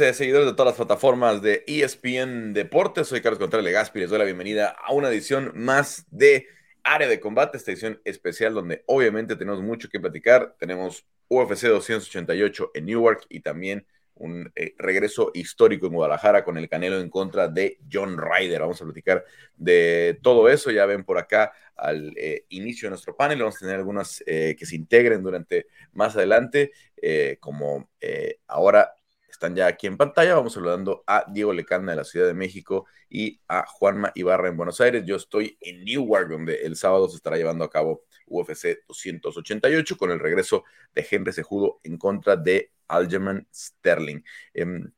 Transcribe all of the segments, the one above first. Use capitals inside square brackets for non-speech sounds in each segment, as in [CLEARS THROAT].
Eh, seguidores de todas las plataformas de ESPN Deportes, soy Carlos Contreras Legaspi, les doy la bienvenida a una edición más de Área de Combate, esta edición especial donde obviamente tenemos mucho que platicar. Tenemos UFC 288 en Newark y también un eh, regreso histórico en Guadalajara con el Canelo en contra de John Ryder. Vamos a platicar de todo eso. Ya ven por acá al eh, inicio de nuestro panel. Vamos a tener algunas que se integren durante más adelante, como ahora están ya aquí en pantalla. Vamos saludando a Diego Lecanda de la Ciudad de México y a Juanma Ibarra en Buenos Aires. Yo estoy en Newark, donde el sábado se estará llevando a cabo UFC 288 con el regreso de Henry Sejudo en contra de Aljamain Sterling. Em,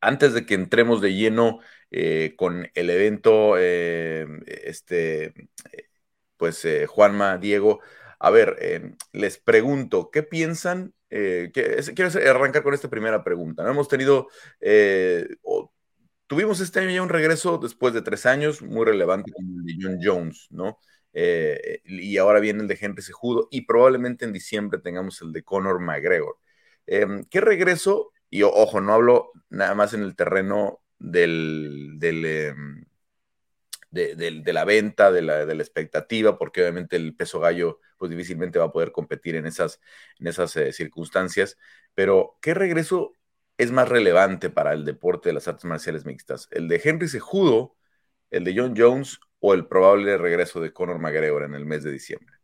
antes de que entremos de lleno eh, con el evento, em, este, pues eh, Juanma, Diego, a ver, em, les pregunto, ¿qué piensan eh, quiero arrancar con esta primera pregunta. ¿no? Hemos tenido, eh, tuvimos este año ya un regreso después de tres años muy relevante como el de John Jones, ¿no? Eh, y ahora viene el de Henry Sejudo y probablemente en diciembre tengamos el de Conor McGregor. Em, ¿Qué regreso? Y ojo, no hablo nada más en el terreno del, del em, de, la venta, de la, de la, expectativa, porque obviamente el peso gallo pues difícilmente va a poder competir en esas, en esas eh, circunstancias. Pero, ¿qué regreso es más relevante para el deporte de las artes marciales mixtas? ¿El de Henry Sejudo, el de John Jones o el probable regreso de Conor McGregor en el mes de diciembre?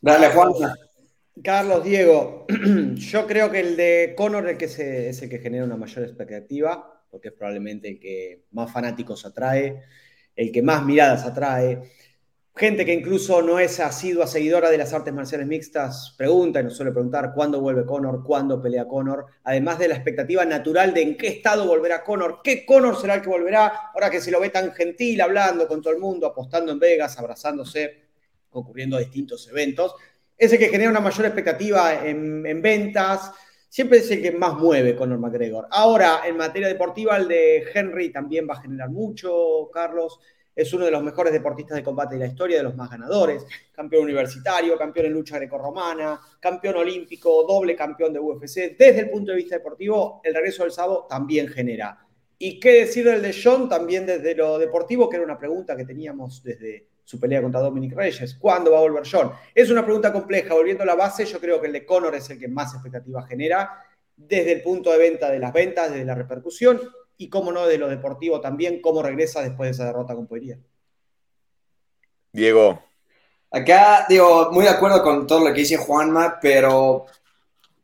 Dale, Juan. Carlos, Diego, [CLEARS THROAT] yo creo que el de Conor es, el que genera una mayor expectativa porque es probablemente el que más fanáticos atrae, el que más miradas atrae. Gente que incluso no es asidua seguidora de las artes marciales mixtas pregunta y nos suele preguntar cuándo vuelve Conor, cuándo pelea Conor, además de la expectativa natural de en qué estado volverá Conor, qué Conor será el que volverá, ahora que se lo ve tan gentil, hablando con todo el mundo, apostando en Vegas, abrazándose, ocurriendo distintos eventos. Es el que genera una mayor expectativa en, en ventas, siempre es el que más mueve Conor McGregor. Ahora, en materia deportiva, el de Henry también va a generar mucho, Carlos. Es uno de los mejores deportistas de combate de la historia, de los más ganadores. Campeón universitario, campeón en lucha grecorromana, campeón olímpico, doble campeón de UFC. Desde el punto de vista deportivo, el regreso del sábado también genera. ¿Y qué decir del de John también desde lo deportivo? Que era una pregunta que teníamos desde su pelea contra Dominic Reyes. ¿Cuándo va a volver John? Es una pregunta compleja. Volviendo a la base, yo creo que el de Conor es el que más expectativa genera desde el punto de venta de las ventas, desde la repercusión y, cómo no, de lo deportivo también, cómo regresa después de esa derrota con Poirier. Diego. Acá, digo, muy de acuerdo con todo lo que dice Juanma, pero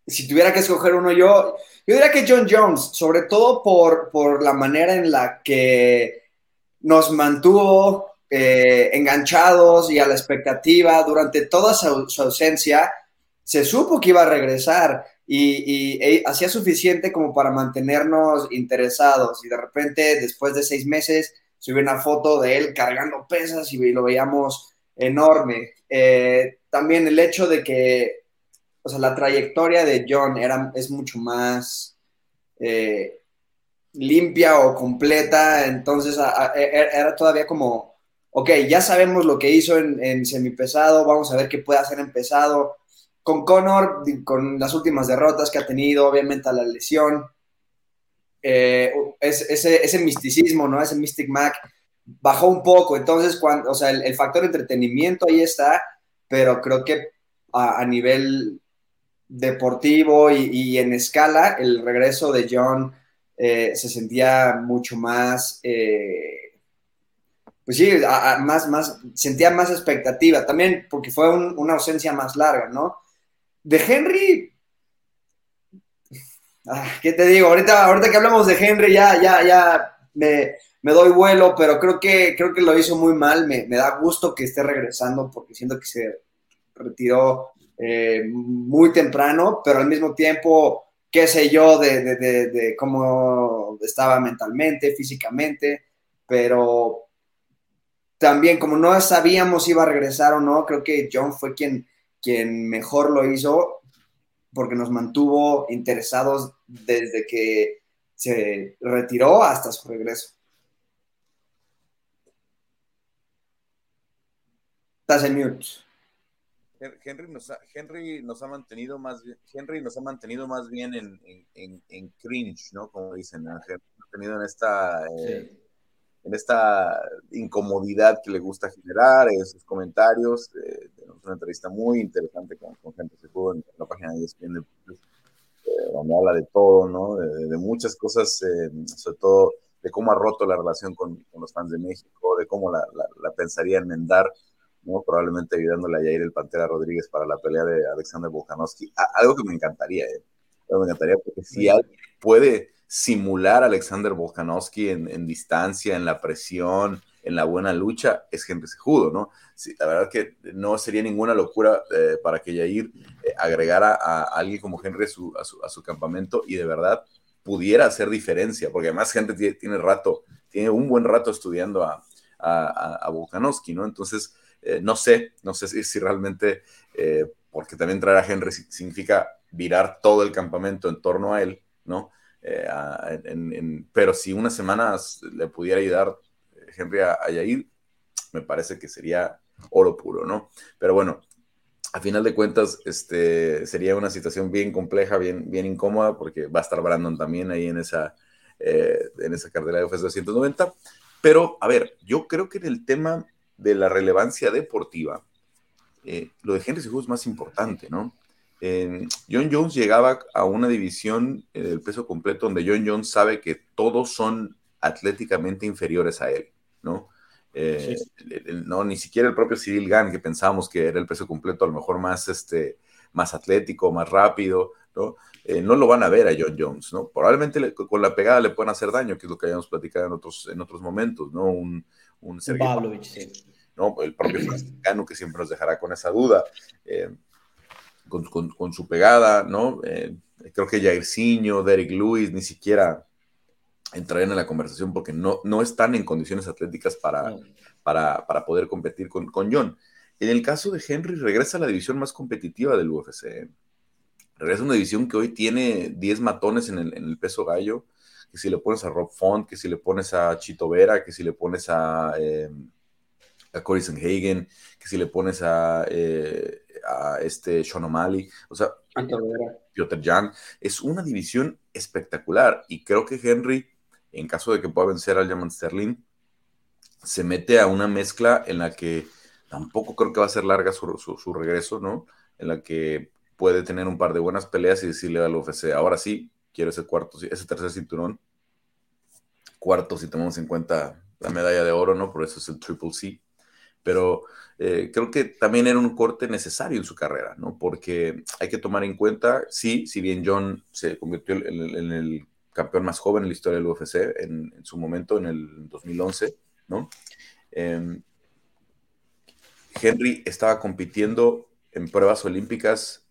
si tuviera que escoger uno yo, yo diría que John Jones, sobre todo por, por la manera en la que nos mantuvo eh, enganchados y a la expectativa durante toda su, ausencia, se supo que iba a regresar y, e, hacía suficiente como para mantenernos interesados. Y de repente, después de seis meses, subió una foto de él cargando pesas y lo veíamos enorme. Eh, también el hecho de que, o sea, la trayectoria de John era, es mucho más eh, limpia o completa, entonces e, era todavía como ok, ya sabemos lo que hizo en, semipesado, vamos a ver qué puede hacer en pesado. Con Conor, con las últimas derrotas que ha tenido, obviamente la lesión, eh, ese, misticismo, ¿no? Ese Mystic Mac bajó un poco. Entonces, cuando, o sea, el, factor entretenimiento ahí está, pero creo que a, nivel deportivo y, en escala, el regreso de John eh, se sentía mucho más eh, pues sí, más, más, sentía más expectativa también porque fue una ausencia más larga, ¿no? De Henry, ah, ¿qué te digo? Ahorita, ahorita que hablamos de Henry ya, ya, ya me, doy vuelo, pero creo que, creo que lo hizo muy mal, me, da gusto que esté regresando porque siento que se retiró eh, muy temprano, pero al mismo tiempo, qué sé yo, de, de cómo estaba mentalmente, físicamente, pero también, como no sabíamos si iba a regresar o no, creo que John fue quien, quien mejor lo hizo porque nos mantuvo interesados desde que se retiró hasta su regreso. Estás en mute. Henry nos ha, Henry nos ha mantenido más bien, Henry nos ha mantenido más bien en, en, en, cringe, ¿no? Como dicen, ha tenido en esta eh, en esta incomodidad que le gusta generar, en sus comentarios. Eh, tenemos una entrevista muy interesante con, gente que pudo en la página de ESPN eh, donde habla de todo, ¿no? De, muchas cosas, sobre todo de cómo ha roto la relación con, con, los fans de México, de cómo la, la, la pensaría enmendar ¿no? Probablemente ayudándole a Jair el Pantera Rodríguez para la pelea de Alexander Volkanovski. Algo que me encantaría, ¿eh? me encantaría porque si alguien puede simular a Alexander Volkanovski en, distancia, en la presión, en la buena lucha, es Henry Sejudo, ¿no? la verdad que no sería ninguna locura eh, para que Jair eh, agregara a, alguien como Henry a su, a su, campamento y de verdad pudiera hacer diferencia, porque además Henry tiene, tiene rato, tiene un buen rato estudiando a, a, a ¿no? Entonces, eh, no sé, no sé si, realmente, eh, porque también traer a Henry significa virar todo el campamento en torno a él, ¿no? Eh, pero si unas semanas le pudiera ayudar Henry a, a, Yair, me parece que sería oro puro, ¿no? Pero bueno, a final de cuentas, este, sería una situación bien compleja, bien, bien incómoda, porque va a estar Brandon también ahí en esa, en esa cartera de UFC 290. Pero, a ver, yo creo que en el tema de la relevancia deportiva, eh, lo de Henry Cejudo es más importante, ¿no? John Jones llegaba a una división eh, del peso completo donde John Jones sabe que todos son atléticamente inferiores a él, ¿no? Eh, no, ni siquiera el propio Cyril Gann, que pensábamos que era el peso completo, a lo mejor más, este, más atlético, más rápido, ¿no? no lo van a ver a John Jones, ¿no? Probablemente con la pegada le puedan hacer daño, que es lo que habíamos platicado en otros, en otros momentos, ¿no? Un, un Sergio sí. ¿no? El propio [CLEARS THROAT] mexicano que siempre nos dejará con esa duda, eh, con, su pegada, ¿no? Eh, creo que Jairzinho, Derek Lewis, ni siquiera entrarían en la conversación porque no, no están en condiciones atléticas para, para, poder competir con, con John. En el caso de Henry, regresa a la división más competitiva del UFC. Regresa a una división que hoy tiene 10 matones en el, en el peso gallo que si le pones a Rob Font, que si le pones a Chito Vera, que si le pones a, eh, a Corey Sanhagen, que si le pones a, eh, a este Sean O'Malley, o sea, Piotr Jan, es una división espectacular y creo que Henry, en caso de que pueda vencer al German Sterling, se mete a una mezcla en la que tampoco creo que va a ser larga su, su regreso, ¿no? En la que puede tener un par de buenas peleas y decirle al UFC, ahora sí, quiero ese cuarto, ese tercer cinturón. Cuarto, si tomamos en cuenta la medalla de oro, ¿no? Por eso es el Triple C. Pero eh, creo que también era un corte necesario en su carrera, ¿no? Porque hay que tomar en cuenta, sí, si bien John se convirtió en, el campeón más joven en la historia del UFC en, su momento, en el 2011, ¿no? Em, Henry estaba compitiendo en pruebas olímpicas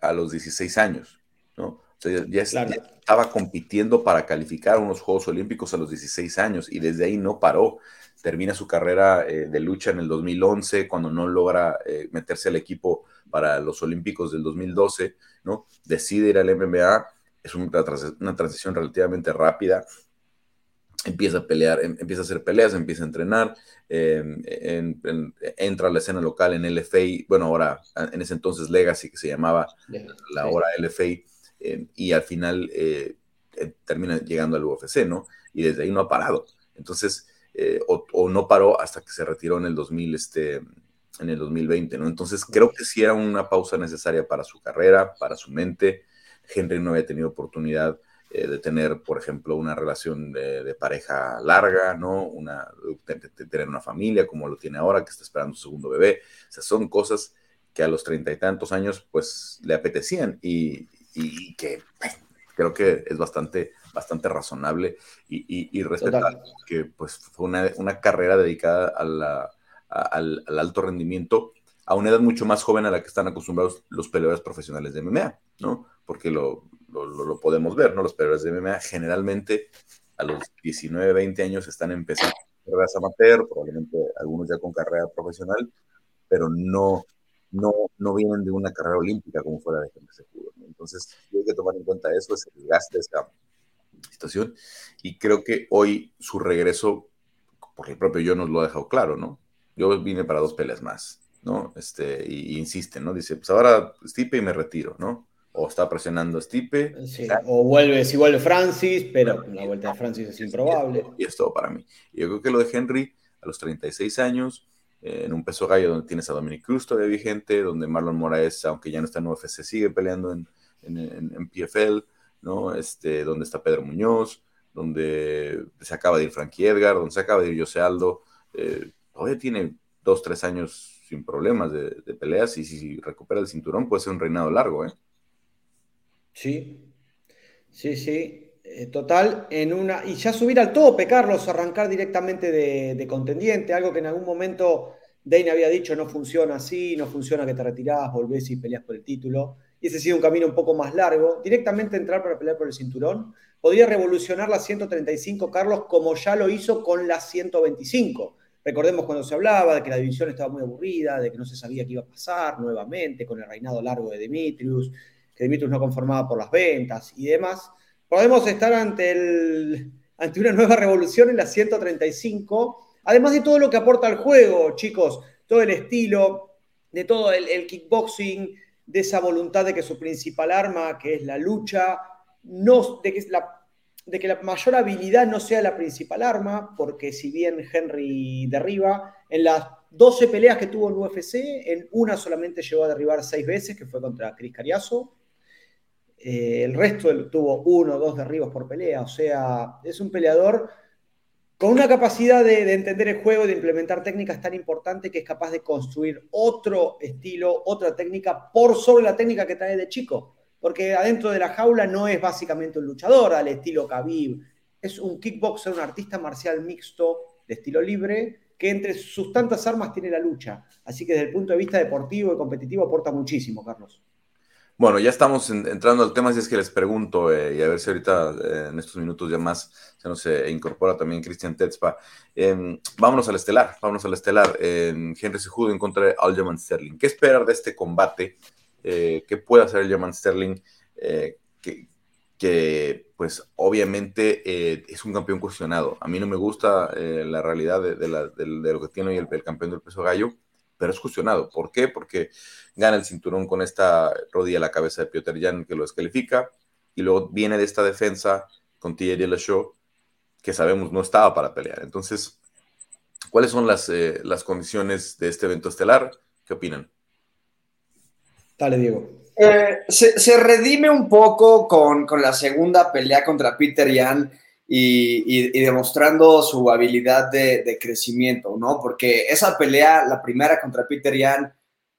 a los 16 años, ¿no? ya, estaba compitiendo para calificar unos Juegos Olímpicos a los 16 años y desde ahí no paró. Termina su carrera eh, de lucha en el 2011 cuando no logra eh, meterse al equipo para los Olímpicos del 2012, ¿no? Decide ir al MMA, es una, una transición relativamente rápida, empieza a pelear, em, empieza a hacer peleas, empieza a entrenar, em, entra a la escena local en LFA, bueno, ahora en ese entonces Legacy, que se llamaba la hora LFA, eh, y al final eh, termina llegando al UFC, ¿no? Y desde ahí no ha parado. Entonces, o, no paró hasta que se retiró en el 2000, este, en el 2020, ¿no? Entonces, creo que sí era una pausa necesaria para su carrera, para su mente. Henry no había tenido oportunidad de tener, por ejemplo, una relación de, pareja larga, ¿no? Una, de, tener una familia como lo tiene ahora, que está esperando su segundo bebé. O sea, son cosas que a los treinta y tantos años, pues, le apetecían y, y que creo que es bastante, bastante razonable y, y, respetable, que pues fue una, carrera dedicada al, alto rendimiento a una edad mucho más joven a la que están acostumbrados los peleadores profesionales de MMA, ¿no? Porque lo, lo, podemos ver, ¿no? Los peleadores de MMA generalmente a los 19, 20 años están empezando carreras amateur, probablemente algunos ya con carrera profesional, pero no, no, no vienen de una carrera olímpica como fuera de Henry Cejudo. Entonces, hay que tomar en cuenta eso, es el gasto de esta situación. Y creo que hoy su regreso, porque el propio yo nos lo ha dejado claro, ¿no? Yo vine para dos peleas más. ¿no? Este, y, insiste, ¿no? Dice, pues ahora Stipe y me retiro, ¿no? O está presionando a Stipe. o vuelve, si vuelve Francis, pero la vuelta de Francis es improbable. Y es todo para mí. yo creo que lo de Henry, a los 36 años, eh, en un peso gallo donde tienes a Dominic Cruz todavía vigente, donde Marlon Moraes, aunque ya no está en UFC, sigue peleando en, en, PFL, ¿no? Este, donde está Pedro Muñoz, donde se acaba de ir Frankie Edgar, donde se acaba de ir José Aldo, eh, todavía tiene dos, tres años sin problemas de, peleas y si recupera el cinturón puede ser un reinado largo, ¿eh? Sí, sí, sí. Eh, total, en una. Y ya subir al tope, Carlos, arrancar directamente de, contendiente, algo que en algún momento Dane había dicho no funciona así, no funciona que te retirás, volvés y peleas por el título. Y ese ha sido un camino un poco más largo. Directamente entrar para pelear por el cinturón podría revolucionar la 135, Carlos, como ya lo hizo con la 125. Recordemos cuando se hablaba de que la división estaba muy aburrida, de que no se sabía qué iba a pasar nuevamente con el reinado largo de Demetrius, que Demetrius no conformaba por las ventas y demás. Podemos estar ante, el, ante una nueva revolución en la 135, además de todo lo que aporta al juego, chicos, todo el estilo, de todo el, kickboxing, de esa voluntad de que su principal arma, que es la lucha, no, de que la de que la mayor habilidad no sea la principal arma, porque si bien Henry derriba, en las 12 peleas que tuvo en UFC, en una solamente llegó a derribar 6 veces, que fue contra Chris Cariaso. Eh, el resto tuvo uno o dos derribos por pelea, o sea, es un peleador con una capacidad de, de, entender el juego, de implementar técnicas tan importante que es capaz de construir otro estilo, otra técnica por sobre la técnica que trae de chico porque adentro de la jaula no es básicamente un luchador al estilo Khabib, es un kickboxer, un artista marcial mixto de estilo libre, que entre sus tantas armas tiene la lucha. Así que desde el punto de vista deportivo y competitivo aporta muchísimo, Carlos. Bueno, ya estamos entrando al tema, si es que les pregunto, eh, y a ver si ahorita eh, en estos minutos ya más se nos eh, incorpora también Cristian Tetzpa. Em, vámonos al estelar, vámonos al estelar. Henry Sejudo en contra de Aljamain Sterling. ¿Qué esperar de este combate? eh, que puede hacer el German Sterling, eh, que, pues obviamente es un campeón cuestionado. A mí no me gusta la realidad de, lo que tiene hoy el, campeón del peso gallo, pero es cuestionado. ¿Por qué? Porque gana el cinturón con esta rodilla a la cabeza de Piotr Jan que lo descalifica, y luego viene de esta defensa con TJ Show que sabemos no estaba para pelear. Entonces, ¿cuáles son las, las condiciones de este evento estelar? ¿Qué opinan? Dale, Diego. Eh, se, redime un poco con, la segunda pelea contra Peter Yan y, demostrando su habilidad de, crecimiento, ¿no? Porque esa pelea, la primera contra Peter Yan,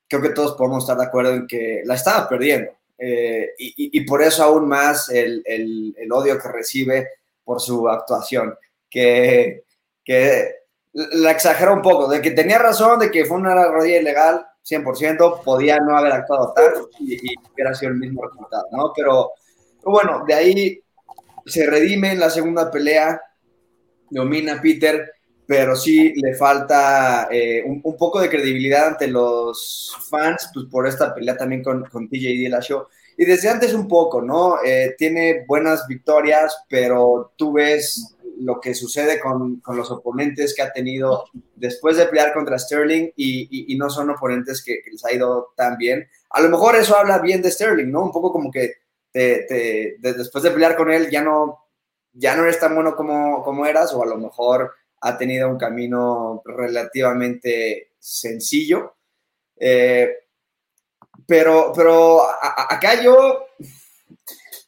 creo que todos podemos estar de acuerdo en que la estaba perdiendo. Eh, y, por eso aún más el, odio que recibe por su actuación, que, que la exagera un poco, de que tenía razón, de que fue una rodilla ilegal, 100%, podía no haber actuado tal y, hubiera sido el mismo resultado, ¿no? Pero, bueno, de ahí se redime en la segunda pelea, domina Peter, pero sí le falta eh, un, poco de credibilidad ante los fans, pues por esta pelea también con, con TJ Dillashaw. Y desde antes un poco, ¿no? Eh, tiene buenas victorias, pero tú ves lo que sucede con, los oponentes que ha tenido después de pelear contra Sterling y, no son oponentes que, les ha ido tan bien. A lo mejor eso habla bien de Sterling, ¿no? Un poco como que después de pelear con él ya no, ya no eres tan bueno como, como eras o a lo mejor ha tenido un camino relativamente sencillo. Eh, pero, pero acá yo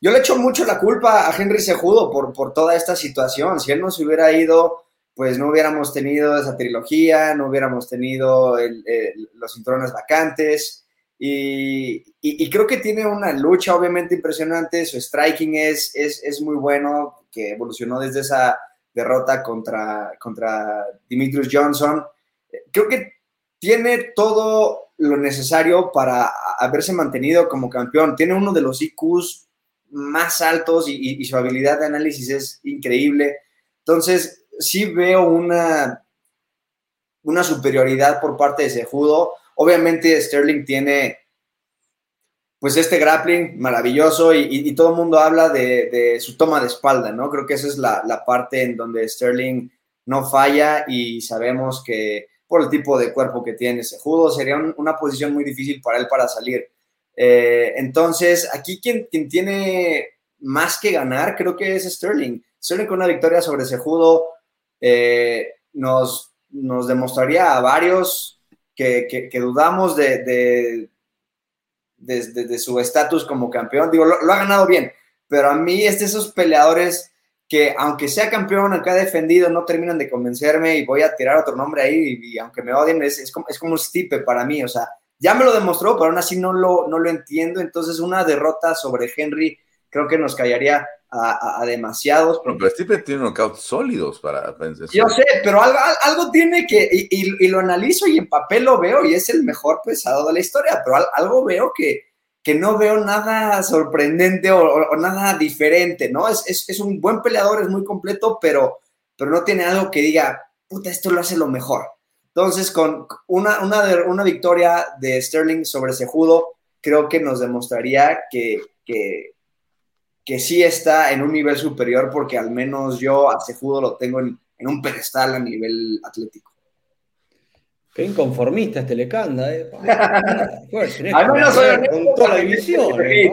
yo le echo mucho la culpa a Henry Sejudo por, por toda esta situación. Si él no se hubiera ido, pues no hubiéramos tenido esa trilogía, no hubiéramos tenido los cinturones vacantes. Y, creo que tiene una lucha obviamente impresionante. Su striking es, es, es, muy bueno, que evolucionó desde esa derrota contra, contra Dimitrius Johnson. Creo que tiene todo lo necesario para haberse mantenido como campeón. Tiene uno de los IQs más altos y, su habilidad de análisis es increíble. Entonces, sí veo una, una superioridad por parte de Sejudo. Obviamente, Sterling tiene pues este grappling maravilloso y, todo el mundo habla de, su toma de espalda, ¿no? Creo que esa es la, parte en donde Sterling no falla y sabemos que por el tipo de cuerpo que tiene ese judo. Sería una posición muy difícil para él para salir. Eh, entonces, aquí quien, tiene más que ganar creo que es Sterling. Sterling con una victoria sobre ese judo eh, nos, nos demostraría a varios que, que, dudamos de, de, de, su estatus como campeón. Digo, lo, ha ganado bien, pero a mí es de esos peleadores que aunque sea campeón, aunque ha defendido, no terminan de convencerme y voy a tirar otro nombre ahí y, aunque me odien, es, es, como, es como un stipe para mí, o sea, ya me lo demostró, pero aún así no lo, no lo entiendo, entonces una derrota sobre Henry creo que nos callaría a, demasiados. pero Stipe tiene knockouts sólidos para pensar. Yo sé, pero algo, algo tiene que, y, lo analizo y en papel lo veo y es el mejor pesado de la historia, pero algo veo que, que no veo nada sorprendente o, nada diferente, ¿no? Es, es, es, un buen peleador, es muy completo, pero, pero no tiene algo que diga, puta, esto lo hace lo mejor. Entonces, con una, una, una victoria de Sterling sobre Sejudo, creo que nos demostraría que, que, que sí está en un nivel superior porque al menos yo a Cejudo lo tengo en, un pedestal a nivel atlético. Qué inconformista este Lecanda, ¿eh? [LAUGHS] no soy con toda la división. ¿eh?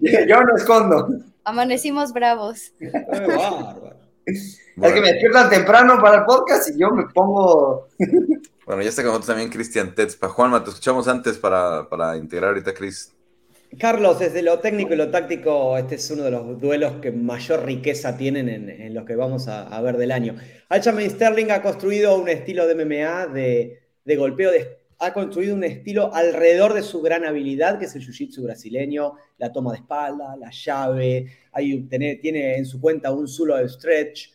[LAUGHS] Yo no escondo. Amanecimos bravos. [LAUGHS] Qué bárbaro. Es que me despiertan temprano para el podcast y yo me pongo. bueno, ya está con nosotros también Cristian Tetzpa. Juanma, te escuchamos antes para, para integrar ahorita, Cris. Carlos, desde lo técnico y lo táctico, este es uno de los duelos que mayor riqueza tienen en, los que vamos a, ver del año. Aljamain Sterling ha construido un estilo de MMA de, golpeo, ha construido un estilo alrededor de su gran habilidad, que es el jiu-jitsu brasileño, la toma de espalda, la llave, hay, tiene, tiene en su cuenta un zulo de stretch,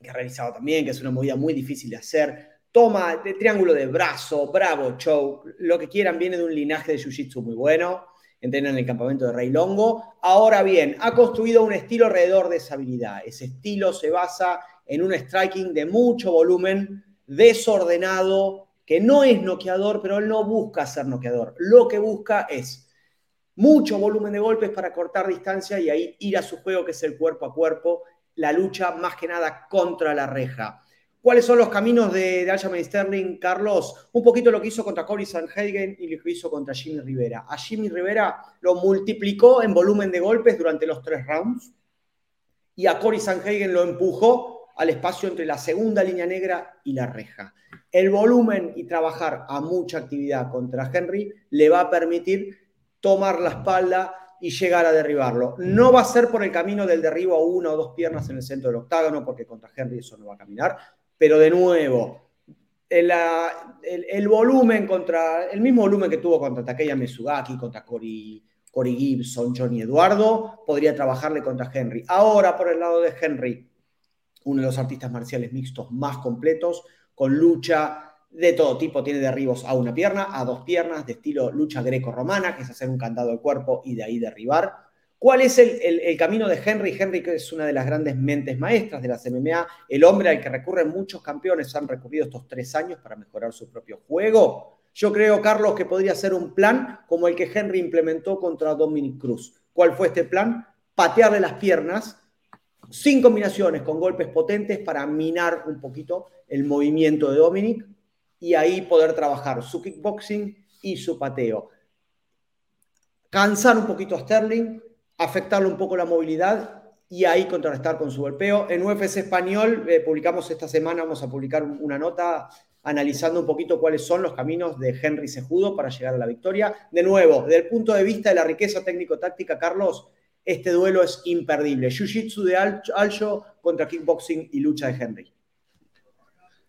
que ha realizado también, que es una movida muy difícil de hacer. Toma de triángulo de brazo, bravo, choke, lo que quieran, viene de un linaje de jiu-jitsu muy bueno entrena en el campamento de Rey Longo. Ahora bien, ha construido un estilo alrededor de esa habilidad. Ese estilo se basa en un striking de mucho volumen, desordenado, que no es noqueador, pero él no busca ser noqueador. Lo que busca es mucho volumen de golpes para cortar distancia y ahí ir a su juego, que es el cuerpo a cuerpo, la lucha más que nada contra la reja. ¿Cuáles son los caminos de, de Aljamain Sterling, Carlos? Un poquito lo que hizo contra Cory Sanhagen y lo que hizo contra Jimmy Rivera. A Jimmy Rivera lo multiplicó en volumen de golpes durante los tres rounds y a Cory Sanhagen lo empujó al espacio entre la segunda línea negra y la reja. El volumen y trabajar a mucha actividad contra Henry le va a permitir tomar la espalda y llegar a derribarlo. No va a ser por el camino del derribo a una o dos piernas en el centro del octágono, porque contra Henry eso no va a caminar, pero de nuevo, el, volumen contra, el mismo volumen que tuvo contra Takeya Mesugaki, contra Cory, Gibson, Johnny Eduardo, podría trabajarle contra Henry. Ahora, por el lado de Henry, uno de los artistas marciales mixtos más completos, con lucha de todo tipo, tiene derribos a una pierna, a dos piernas, de estilo lucha greco-romana, que es hacer un candado de cuerpo y de ahí derribar. ¿Cuál es el, camino de Henry? Henry que es una de las grandes mentes maestras de las MMA, el hombre al que recurren muchos campeones, han recurrido estos tres años para mejorar su propio juego. Yo creo, Carlos, que podría ser un plan como el que Henry implementó contra Dominic Cruz. ¿Cuál fue este plan? Patearle las piernas, sin combinaciones, con golpes potentes para minar un poquito el movimiento de Dominic y ahí poder trabajar su kickboxing y su pateo. Cansar un poquito a Sterling, afectarle un poco la movilidad y ahí contrarrestar con su golpeo. En UFC Español eh, publicamos esta semana, vamos a publicar una nota analizando un poquito cuáles son los caminos de Henry Sejudo para llegar a la victoria. De nuevo, desde el punto de vista de la riqueza técnico-táctica, Carlos, este duelo es imperdible. Jiu-Jitsu de Aljo contra kickboxing y lucha de Henry.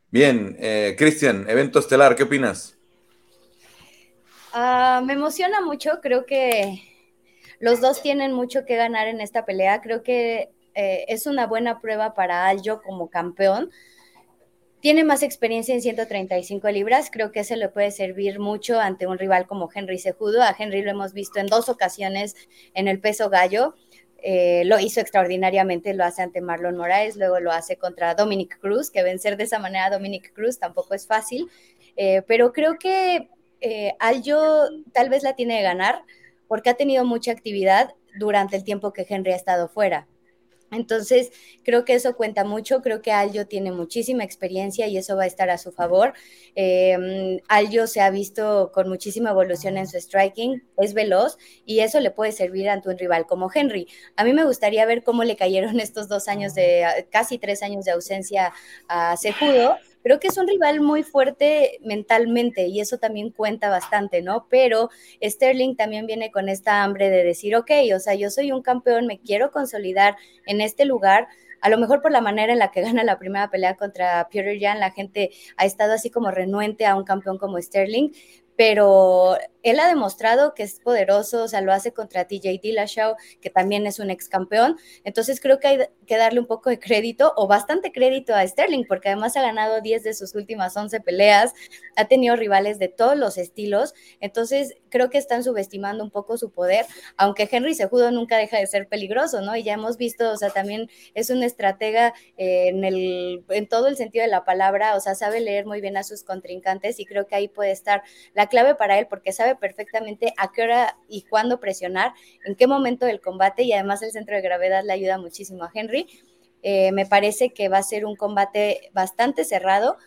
Bien, eh, Cristian, evento estelar, ¿qué opinas? Ah, me emociona mucho, creo que los dos tienen mucho que ganar en esta pelea. Creo que eh, es una buena prueba para Aljo como campeón. Tiene más experiencia en 135 libras, creo que se le puede servir mucho ante un rival como Henry Sejudo. A Henry lo hemos visto en dos ocasiones en el peso gallo. Eh, lo hizo extraordinariamente, lo hace ante Marlon Moraes, luego lo hace contra Dominic Cruz, que vencer de esa manera a Dominic Cruz tampoco es fácil, eh, pero creo que Aljo tal vez la tiene de ganar porque ha tenido mucha actividad durante el tiempo que Henry ha estado fuera. Entonces, creo que eso cuenta mucho, creo que Aljo tiene muchísima experiencia y eso va a estar a su favor. Eh, Aljo se ha visto con muchísima evolución en su striking, es veloz y eso le puede servir ante un rival como Henry. A mí me gustaría ver cómo le cayeron [LAUGHS] estos dos años de, casi tres años de ausencia a Sejudo, creo que es un rival muy fuerte mentalmente y eso también cuenta bastante, ¿no? Pero Sterling también viene con esta hambre de decir, ok, o sea, yo soy un campeón, me quiero consolidar en este lugar. A lo mejor por la manera en la que [LAUGHS] gana la primera pelea contra Peter Jan, la gente ha estado así como renuente a un campeón como Sterling, pero él ha demostrado que es poderoso, o sea, lo hace contra TJ Dillashaw, que también es un ex campeón. Entonces creo que hay que darle un poco de crédito o bastante crédito a Sterling, porque además ha ganado 10 de sus últimas 11 peleas, ha tenido rivales de todos los estilos. Entonces creo que están subestimando un poco su poder, aunque Henry Sejudo nunca deja de ser peligroso, ¿no? Y ya hemos visto, o sea, también es un estratega eh, en, el, en todo el sentido de la palabra, o sea, sabe leer muy bien a sus contrincantes y creo que ahí puede estar la clave para él, porque sabe perfectamente a qué hora y cuándo presionar, en qué momento del combate y además el centro de gravedad le ayuda muchísimo a Henry. Eh, me parece que va a ser un combate bastante cerrado,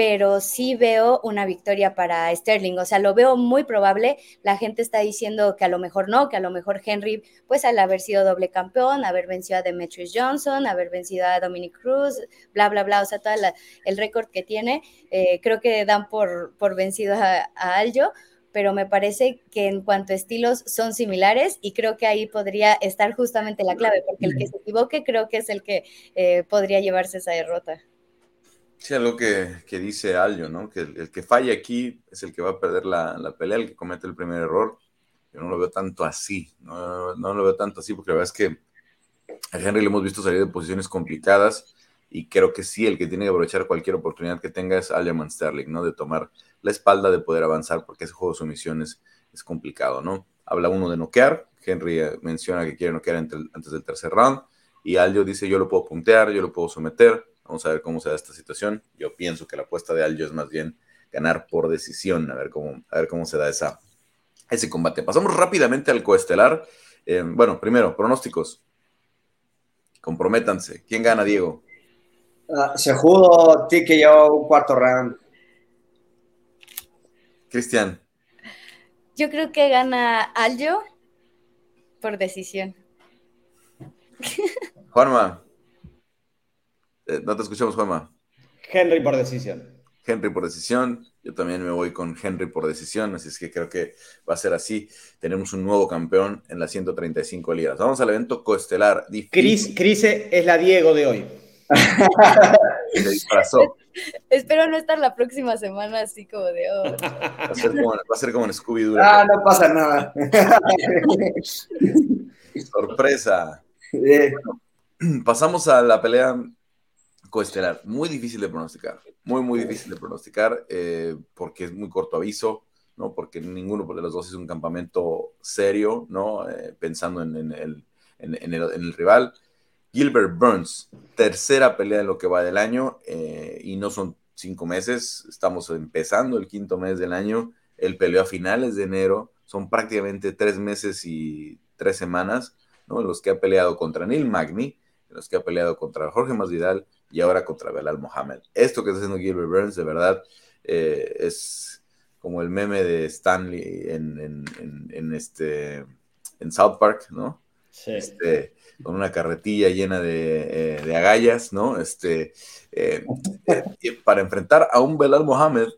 pero sí veo una victoria para Sterling, o sea, lo veo muy probable. La gente está diciendo que a lo mejor no, que a lo mejor Henry, pues al haber sido doble campeón, haber vencido a Demetrius Johnson, haber vencido a Dominic Cruz, bla, bla, bla, o sea, todo el récord que tiene, eh, creo que dan por, por vencido a, a Aljo, pero me parece que en cuanto a estilos son similares y creo que ahí podría estar justamente la clave, porque el que se equivoque creo que es el que eh, podría llevarse esa derrota. Sí, algo que, que dice Aljo, ¿no? Que el, que falla aquí es el que va a perder la, la, pelea, el que comete el primer error. Yo no lo veo tanto así, no, no lo veo tanto así, porque la verdad es que a Henry le hemos visto salir de posiciones complicadas y creo que sí, el que tiene que aprovechar cualquier oportunidad que tenga es Aljamain Sterling, ¿no? De tomar la espalda de poder avanzar, porque ese juego de sumisiones es complicado, ¿no? Habla uno de noquear, Henry eh, menciona que quiere noquear antes del tercer round, y Aljo dice, yo lo puedo puntear, yo lo puedo someter, vamos a ver cómo se da esta situación. Yo pienso que la apuesta de Aljo es más bien ganar por decisión, a ver cómo, a ver cómo se da esa, ese combate. Pasamos rápidamente al coestelar. Eh, bueno, primero, pronósticos. Comprométanse. ¿Quién gana, Diego? Uh, se jugó yo cuarto round. Cristian. Yo creo que gana Aljo por decisión. Juanma. Eh, no te escuchamos, Juanma. Henry por decisión. Henry por decisión. Yo también me voy con Henry por decisión, así es que creo que va a ser así. Tenemos un nuevo campeón en las 135 libras. Vamos al evento coestelar. Cris, Cris es la Diego de hoy. [LAUGHS] Se disfrazó. Espero no estar la próxima semana así como de oh. Va a ser como, va a ser como en Scooby-Doo. Ah, no pasa nada. [LAUGHS] Sorpresa. pasamos a la pelea coestelar. Muy difícil de pronosticar. Muy, muy difícil de pronosticar eh, porque es muy corto aviso, ¿no? Porque ninguno de los dos es un campamento serio, ¿no? Eh, pensando en, en, el, en, el, en el rival. Gilbert Burns, tercera pelea en lo que va del año, eh, y no son cinco meses, estamos empezando el quinto mes del año, él peleó a finales de enero, son prácticamente tres meses y tres semanas, ¿no? En los que ha peleado contra Neil Magny, en los que ha peleado contra Jorge Masvidal y ahora contra Belal Mohamed. Esto que está haciendo Gilbert Burns, de verdad, eh, es como el meme de Stanley en, en, este, en South Park, ¿no? Sí. Este, con una carretilla llena de, eh, agallas, ¿no? Este, eh, eh, para enfrentar a un Belal Mohamed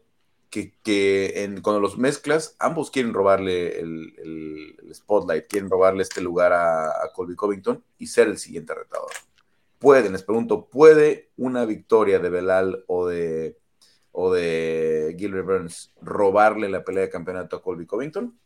que, que en, cuando los mezclas, ambos quieren robarle el, spotlight, quieren robarle este lugar a, Colby Covington y ser el siguiente retador. Pueden, les pregunto, ¿puede una victoria de Belal o de, o de Gilbert Burns robarle la pelea de campeonato a Colby Covington?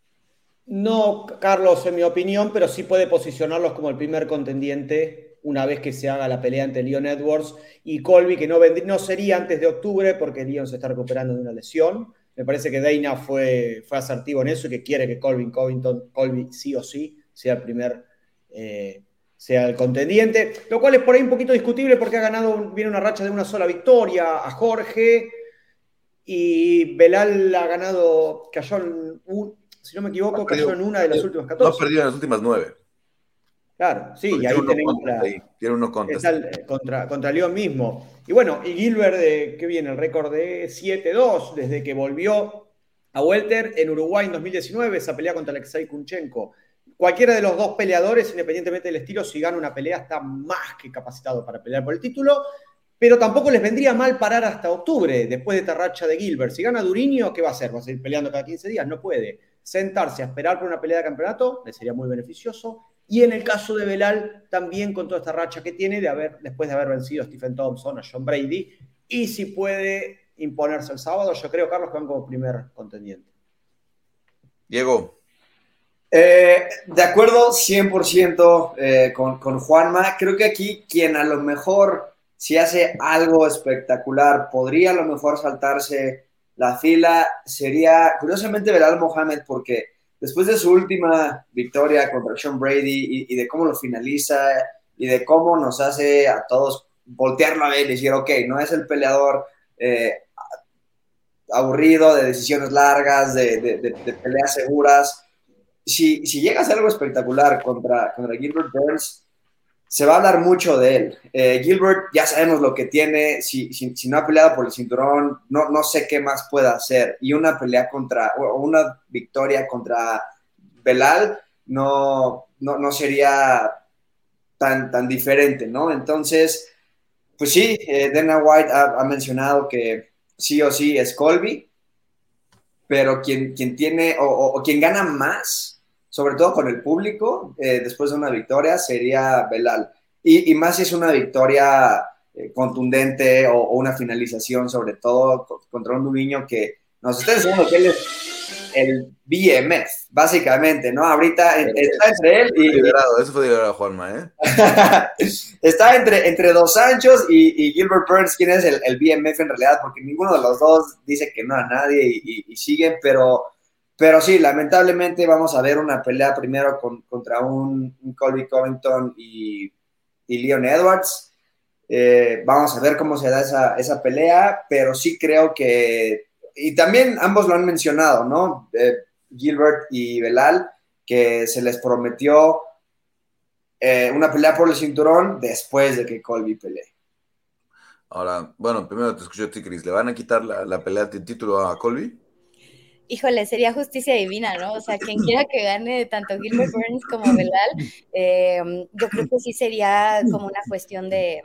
No, Carlos, en mi opinión, pero sí puede posicionarlos como el primer contendiente una vez que se haga la pelea ante Leon Edwards y Colby, que no, no sería antes de octubre porque Leon se está recuperando de una lesión. Me parece que Dana fue, fue asertivo en eso y que quiere que Colby Covington, Colby sí o sí, sea el primer, eh, sea el contendiente, lo cual es por ahí un poquito discutible porque ha ganado, viene una racha de una sola victoria a Jorge y Belal ha ganado, cayó en un si no me equivoco, cayó en una de las últimas 14. No perdido en las últimas nueve. Claro, sí, y ahí tenemos la, tiene unos contra, contra León mismo. Y bueno, y Gilbert, de, ¿qué viene? El récord de 7-2 desde que volvió a Welter en Uruguay en 2019, esa pelea contra Alexei Kunchenko. Cualquiera de los dos peleadores, independientemente del estilo, si gana una pelea, está más que capacitado para pelear por el título, pero tampoco les vendría mal parar hasta octubre, después de esta racha de Gilbert. Si gana Duriño, ¿qué va a hacer? ¿Va a seguir peleando cada 15 días? No puede. Sentarse a esperar por una pelea de campeonato le sería muy beneficioso. Y en el caso de Belal, también con toda esta racha que tiene de haber, después de haber vencido a Stephen Thompson, a John Brady, y si puede imponerse el sábado. Yo creo, Carlos, que van como primer contendiente. Diego. Eh, de acuerdo 100% eh, con, con Juanma. Creo que aquí quien a lo mejor, si hace algo espectacular, podría a lo mejor saltarse la fila, sería curiosamente Belal Mohamed, porque después de su última victoria contra Sean Brady y, de cómo lo finaliza y de cómo nos hace a todos voltearlo a ver y decir, ok, no es el peleador eh, aburrido, de decisiones largas, de, peleas seguras. Si, llega a ser algo espectacular contra, contra Gilbert Burns, se va a hablar mucho de él. Eh, Gilbert, ya sabemos lo que tiene, si, si, no ha peleado por el cinturón, no, no sé qué más pueda hacer. Y una pelea contra, o una victoria contra Belal, no, no, sería tan, tan diferente, ¿no? Entonces, pues sí, eh, Dana White ha mencionado que sí o sí es Colby, pero quien, quien tiene o, quien gana más, sobre todo con el público, eh, después de una victoria, sería Belal. Y, más si es una victoria eh, contundente o, una finalización, sobre todo contra un niño que nos está diciendo que él es el BMF, básicamente, ¿no? Ahorita está entre él y. eso fue liberado, Juanma, ¿eh? [LAUGHS] está entre, entre Dos Sanchos y, Gilbert Burns, quien es el, el, BMF en realidad, porque ninguno de los dos dice que no a nadie y, siguen, pero, pero sí, lamentablemente vamos a ver una pelea primero contra un, Colby Covington y, Leon Edwards. Eh, vamos a ver cómo se da esa, pelea, pero sí creo que y también ambos lo han mencionado, ¿no? Eh, Gilbert y Belal, que se les prometió eh, una pelea por el cinturón después de que Colby pelee. Ahora, bueno, primero te escucho a ti, Chris. ¿Le van a quitar la, pelea de título a Colby? Híjole, sería justicia divina, ¿no? O sea, quien quiera que gane tanto Gilbert Burns como Belal, eh, yo creo que sí sería como una cuestión de,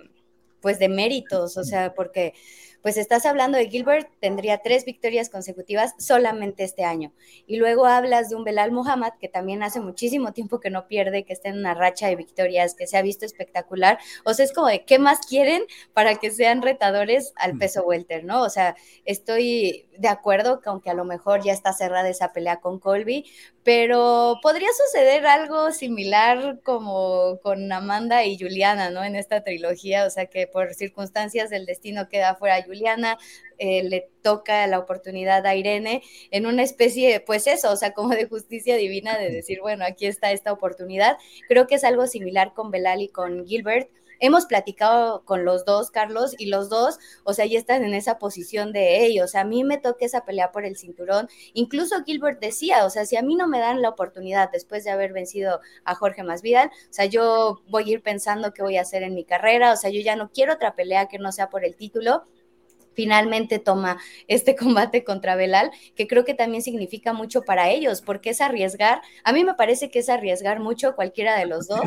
pues, de méritos, o sea, porque pues estás hablando de Gilbert, tendría tres victorias consecutivas solamente este año. Y luego hablas de un Belal Muhammad, que también hace muchísimo tiempo que no pierde, que está en una racha de victorias, que se ha visto espectacular. O sea, es como de, ¿qué más quieren para que sean retadores al peso welter, no? O sea, estoy de acuerdo que aunque a lo mejor ya está cerrada esa pelea con Colby, pero podría suceder algo similar como con Amanda y Juliana, ¿no? En esta trilogía, o sea que por circunstancias del destino queda fuera Juliana, eh, le toca la oportunidad a Irene en una especie, pues eso, o sea, como de justicia divina de decir, bueno, aquí está esta oportunidad. Creo que es algo similar con Belal y con Gilbert hemos platicado con los dos, Carlos, y los dos, o sea, ya están en esa posición de ellos. O sea, a mí me toca esa pelea por el cinturón. Incluso Gilbert decía, o sea, si a mí no me dan la oportunidad después de haber vencido a Jorge Masvidal, o sea, yo voy a ir pensando qué voy a hacer en mi carrera, o sea, yo ya no quiero otra pelea que no sea por el título finalmente toma este [LAUGHS] combate contra Belal, que creo que también significa mucho para ellos, porque es arriesgar, a mí me parece que es arriesgar mucho cualquiera de los dos,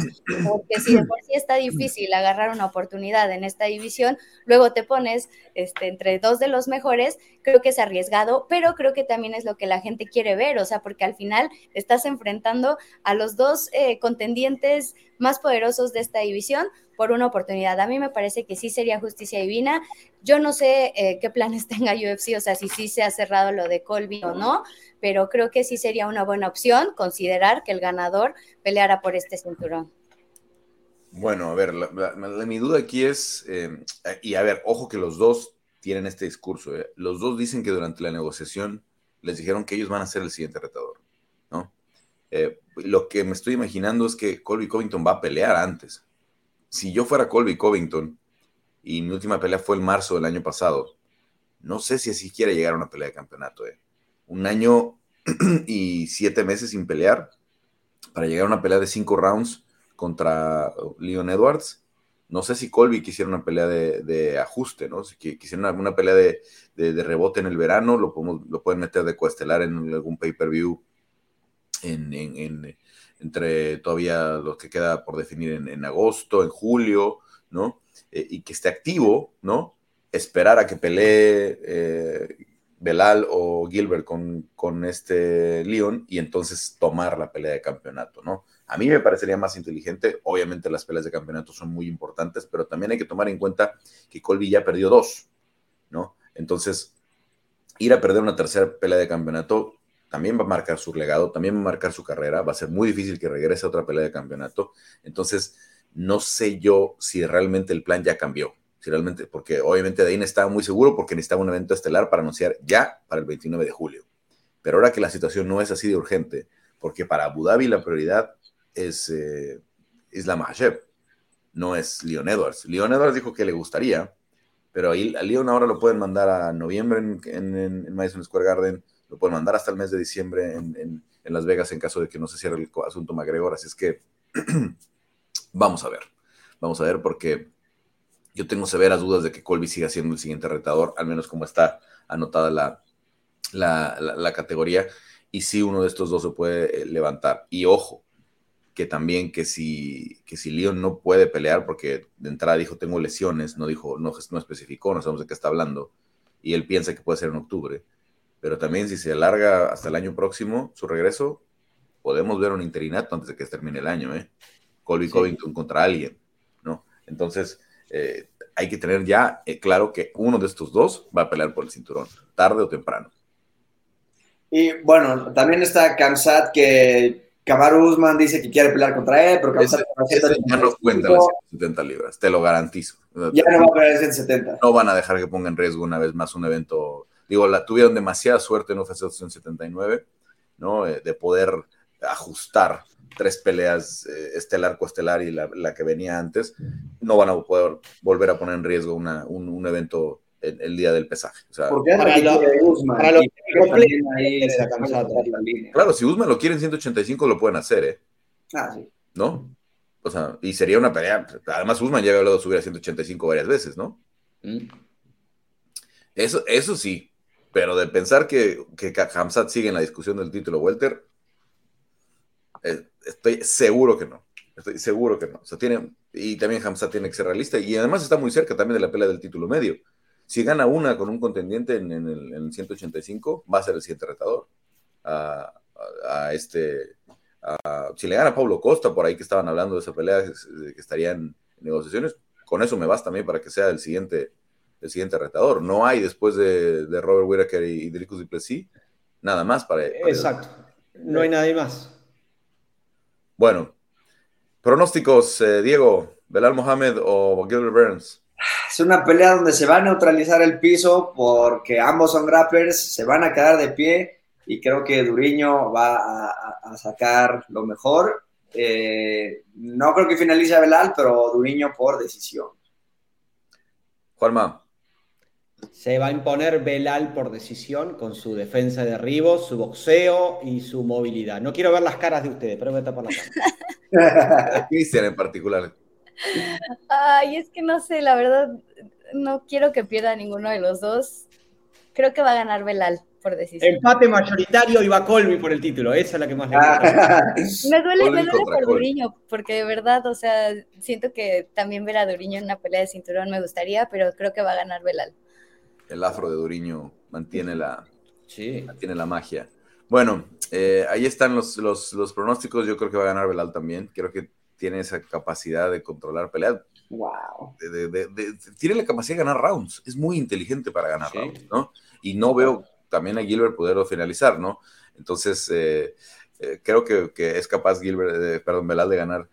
porque si de por sí está difícil agarrar una oportunidad en esta división, luego te pones este, entre dos de los mejores, creo que es arriesgado, pero creo que también es lo que la gente quiere ver, o sea, porque al final estás enfrentando a los dos eh, contendientes más poderosos de esta división por una oportunidad. A mí me parece que sí sería justicia divina. Yo no sé eh, qué planes [LAUGHS] tenga UFC, o sea, si sí se ha cerrado lo de Colby o no, pero creo que sí sería una buena opción considerar que el ganador peleara por este cinturón. Bueno, a ver, mi duda aquí es, eh, y a ver, ojo que los dos tienen este discurso. Eh. Los dos dicen que durante la negociación les dijeron que ellos van a ser el siguiente retador, ¿no? lo que me estoy imaginando es que Colby Covington va a pelear antes si yo fuera Colby Covington y mi última pelea fue en marzo del año pasado, no sé si así quiere llegar a una pelea de campeonato. Eh. Un año [CLEARS THROAT] y siete meses sin pelear para llegar a una pelea de cinco rounds contra Leon Edwards. No sé si Colby quisiera una pelea de, ajuste, ¿no? Si quisiera una, pelea de, rebote en el verano, lo, podemos, lo pueden meter de coestelar en algún pay-per-view en, entre todavía los que queda por definir en, agosto, en julio, ¿no? Eh, y que esté activo, ¿no? Esperar a que pelee eh, Belal o Gilbert con, con este Leon y entonces tomar la pelea de campeonato, ¿no? A mí me parecería más inteligente, obviamente las peleas de campeonato son muy importantes, pero también hay que tomar en cuenta que Colby ya perdió dos, ¿no? Entonces, ir a perder una tercera pelea de campeonato también va a marcar su legado, también va a marcar su carrera, va a ser muy difícil que regrese a otra pelea de campeonato. Entonces, no sé yo si realmente el plan ya cambió, si realmente, porque obviamente Dane estaba muy seguro porque necesitaba un evento estelar para anunciar ya para el 29 de julio. Pero ahora que la situación no es así de urgente, porque para Abu Dhabi la prioridad es, eh, es la Mahashev, no es Leon Edwards. Leon Edwards dijo que le gustaría, pero ahí, a Leon ahora lo pueden mandar a noviembre en, en Madison Square Garden lo pueden mandar hasta el mes de diciembre en, Las Vegas en caso de que no se cierre el asunto McGregor. Así es que [CLEARS THROAT] vamos a ver, vamos a ver porque yo tengo severas dudas de que Colby siga siendo el siguiente retador, al menos como está anotada la, la, categoría. Y si uno de estos dos se puede eh, levantar. Y ojo, que también que si, que si Leon no puede pelear, porque de entrada dijo tengo lesiones, no dijo, no, no especificó, no sabemos de qué está hablando, y él piensa que puede ser en octubre pero también si se alarga hasta el año próximo su regreso, podemos ver un interinato antes de que termine el año, ¿eh? Colby Covington contra alguien, ¿no? Entonces, eh, hay que tener ya eh, claro que uno de estos dos va a pelear por el cinturón, tarde o temprano. Y bueno, también está Kamsat que Kamaru Usman dice que quiere pelear contra él, pero Kamsat ya no cuenta las 170 libras, te lo garantizo. Ya no va a pelear 170. No van a dejar que ponga en riesgo una vez más un evento digo, la tuvieron demasiada suerte en UFC 279, ¿no? Eh, de poder ajustar tres peleas, eh, estelar, coestelar y la, que venía antes, no van a poder volver a poner en riesgo una, un, evento el, día del pesaje. O sea, para, lo, Claro, si Usman lo quiere en 185 lo pueden hacer, ¿eh? Ah, sí. ¿No? O sea, y sería una pelea. Además, Usman ya había hablado de subir a 185 varias veces, ¿no? Mm. Eso, eso sí, pero de pensar que, que Hamzat sigue en la discusión del título Welter, eh, estoy seguro que no. Estoy seguro que no. O sea, tiene, y también Hamzat tiene que ser realista. Y además está muy cerca también de la pelea del título medio. Si gana una con un contendiente en, el, 185, va a ser el siguiente retador. A, este. si le gana a Pablo Costa, por ahí que estaban hablando de esa pelea, que estarían en negociaciones, con eso me basta también para que sea el siguiente el siguiente retador. No hay después de, Robert Whittaker y, de Duplessis nada más para, Exacto. No hay nadie más. Bueno, pronósticos, eh, Diego, Belal Mohamed o Gilbert Burns. Es una pelea donde se va a neutralizar el piso porque ambos son grapplers, se van a quedar de pie y creo que Duriño va a, sacar lo mejor. Eh, no creo que finalice a Belal, pero Duriño por decisión. Juanma. Se va a imponer Belal por decisión con su defensa de derribo, su boxeo y su movilidad. No quiero ver las caras de ustedes, pero me voy a tapar la cara. [LAUGHS] Cristian en particular. Ay, es que no sé, la verdad, no quiero que pierda ninguno de los dos. Creo que va a ganar Belal por decisión. Empate mayoritario y va Colby por el título, esa es la que más le gusta. me duele, me duele por Duriño, porque de verdad, o sea, siento que también ver a Duriño en una pelea de cinturón me gustaría, pero creo que va a ganar Belal el afro de Duriño mantiene la, mantiene la magia. Bueno, eh, ahí están los, los, pronósticos. Yo creo que va a ganar Belal también. Creo que tiene esa capacidad de controlar peleas. Wow. tiene la capacidad de ganar rounds. Es muy inteligente para ganar rounds, ¿no? Y no veo también a Gilbert poderlo finalizar, ¿no? Entonces, eh, eh, creo que, es capaz Gilbert, perdón, Belal de ganar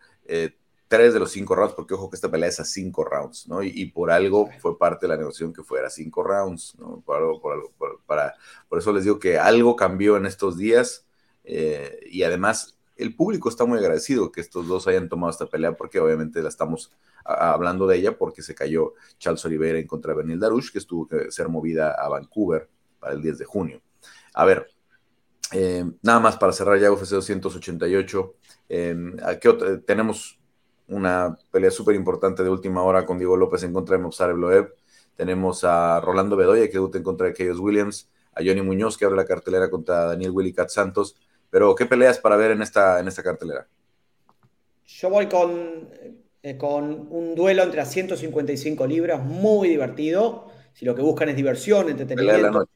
tres de los cinco rounds, porque ojo que esta pelea es a cinco rounds, ¿no? Y, por algo fue parte de la negociación que fuera cinco rounds, ¿no? Por, algo, por, algo, para, por eso les digo que algo cambió en estos días eh, y además el público está muy agradecido que estos dos hayan tomado esta pelea porque obviamente la estamos hablando de ella porque se cayó Charles Oliveira en contra de Benil Darush, que estuvo que ser movida a Vancouver para el 10 de junio. A ver, eh, nada más para cerrar ya UFC 288. Eh, ¿qué tenemos una pelea súper importante de última hora con Diego López en contra de Mopsar Bloeb. Tenemos a Rolando Bedoya que debuta en contra de Keyos Williams, a Johnny Muñoz que abre la cartelera contra Daniel Willy Cat Santos. Pero, ¿qué peleas para ver en esta, en esta cartelera? Yo voy con, eh, con un duelo entre 155 libras, muy divertido. Si lo que buscan es diversión, entretenimiento.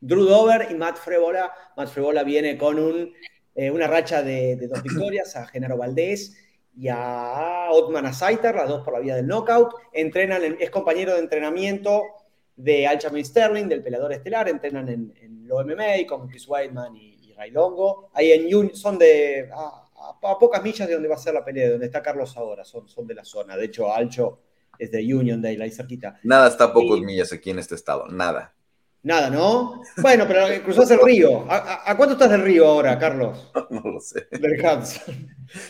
Drew Dover y Matt Frebola. Matt Frebola viene con un, eh, una racha de, dos victorias a Genaro Valdés y a Otman Azaitar, las dos por la vía del knockout. Entrenan, es compañero de entrenamiento de Alchamin Sterling, del peleador estelar. Entrenan en, en lo MMA con Chris Whiteman y, y Ray Longo. Ahí en son de a, pocas millas de donde va a ser la pelea, de donde está Carlos ahora, son, son de la zona. De hecho, Alcho es de Union Dale, ahí cerquita. Nada está a pocas millas aquí en este estado, nada. Nada, ¿no? Bueno, pero cruzás el río. ¿A, cuánto estás del río ahora, Carlos? [LAUGHS] No lo sé. Del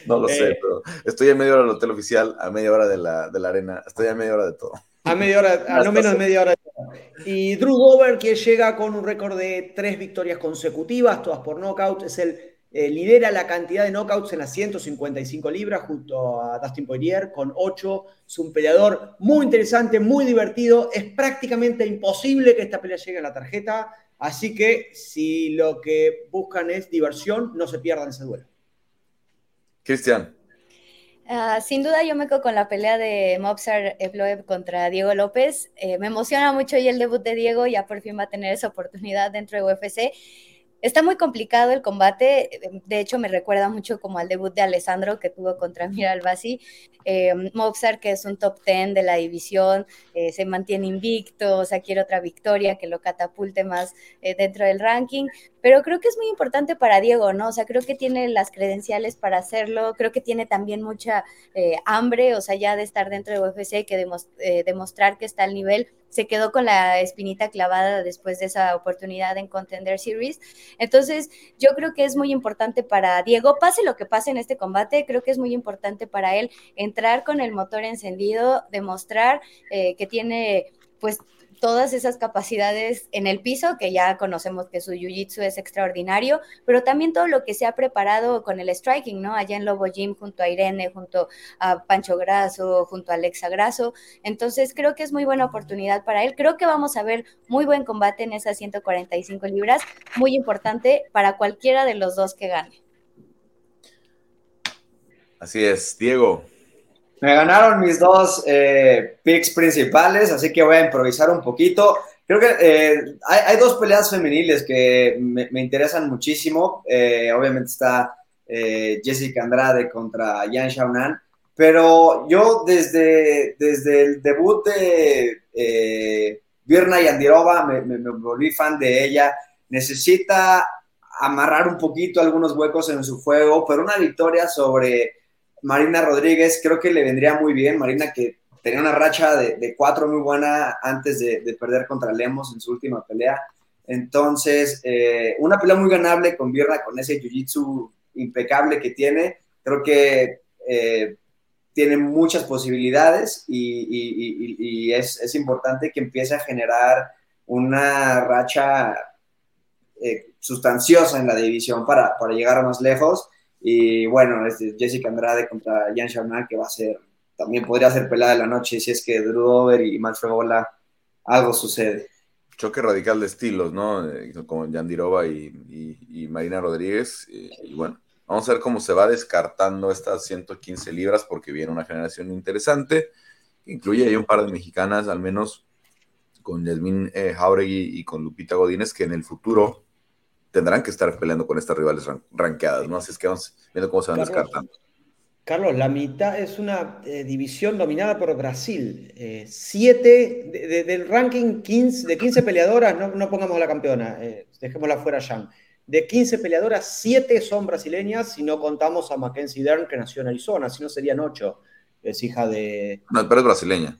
No lo sé, eh, pero estoy a media hora del hotel oficial, a media hora de la, de la arena, estoy a media hora de todo. A media hora, a no menos de media hora. Y Drew Dover, que llega con un récord de tres victorias consecutivas, todas por knockout, es el eh, lidera la cantidad de knockouts en las 155 libras junto a Dustin Poirier con 8. Es un peleador muy interesante, muy divertido. Es prácticamente imposible que esta pelea llegue a la tarjeta. Así que si lo que buscan es diversión, no se pierdan ese duelo. Cristian. Ah, sin duda yo me quedo con la pelea de Mobsar Evloev contra Diego López. Eh, me emociona mucho y el debut de Diego, ya por fin va a tener esa oportunidad dentro de UFC. Está muy complicado el combate, de hecho me recuerda mucho como al debut de Alessandro que tuvo contra Mira Albasi. Eh, que es un top 10 de la división, eh, se mantiene invicto, o sea, quiere otra victoria que lo catapulte más eh, dentro del ranking, pero creo que es muy importante para Diego, ¿no? O sea, creo que tiene las credenciales para hacerlo, creo que tiene también mucha eh, hambre, o sea, ya de estar dentro de UFC, que demostrar que está al nivel se quedó con la espinita clavada después de esa oportunidad en Contender Series. Entonces, yo creo que es muy importante para Diego, pase lo que pase en este combate, creo que es muy importante para él entrar con el motor encendido, demostrar eh, que tiene pues todas esas capacidades en el piso, que ya conocemos que su jiu-jitsu es extraordinario, pero también todo lo que se ha preparado con el striking, ¿no? Allá en Lobo Gym, junto a Irene, junto a Pancho Grasso, junto a Alexa Grasso. Entonces, creo que es muy buena oportunidad para él. Creo que vamos a ver muy buen combate en esas 145 libras, muy importante para cualquiera de los dos que gane. Así es, Diego. Me ganaron mis dos eh, picks principales, así que voy a improvisar un poquito. Creo que eh, hay, dos peleas femeniles que me, interesan muchísimo. Eh, obviamente está Jessica Andrade contra Yan Xiaonan, pero yo desde, desde el debut de Virna Yandirova me, me volví fan de ella. Necesita amarrar un poquito algunos huecos en su juego, pero una victoria sobre Marina Rodríguez creo que le vendría muy bien. Marina que tenía una racha de, cuatro muy buena antes de, perder contra Lemos en su última pelea. Entonces, eh, una pelea muy ganable con Birra, con ese jiu-jitsu impecable que tiene. Creo que eh, tiene muchas posibilidades y, es, importante que empiece a generar una racha eh, sustanciosa en la división para, para llegar más lejos. Y bueno, este, Jessica Andrade contra Jan Charnal, que va a ser, también podría ser pelada de la noche si es que Drew Over y Manfred Bola algo sucede. Choque radical de estilos, ¿no? Eh, con Yandirova y, y, Marina Rodríguez. Y, bueno, vamos a ver cómo se va descartando estas 115 libras, porque viene una generación interesante. Incluye ahí un par de mexicanas, al menos con Yasmin eh, Jauregui y con Lupita Godínez, que en el futuro tendrán que estar peleando con estas rivales ranqueadas, ¿no? Así es que vamos viendo cómo se van descartando. Carlos, la mitad es una eh, división dominada por Brasil. Eh, siete del ranking 15, de 15 peleadoras, no, pongamos a la campeona, eh, dejémosla fuera ya. De 15 peleadoras, siete son brasileñas, si no contamos a Mackenzie Dern, que nació en Arizona, si no serían ocho. Es hija de. No, pero es brasileña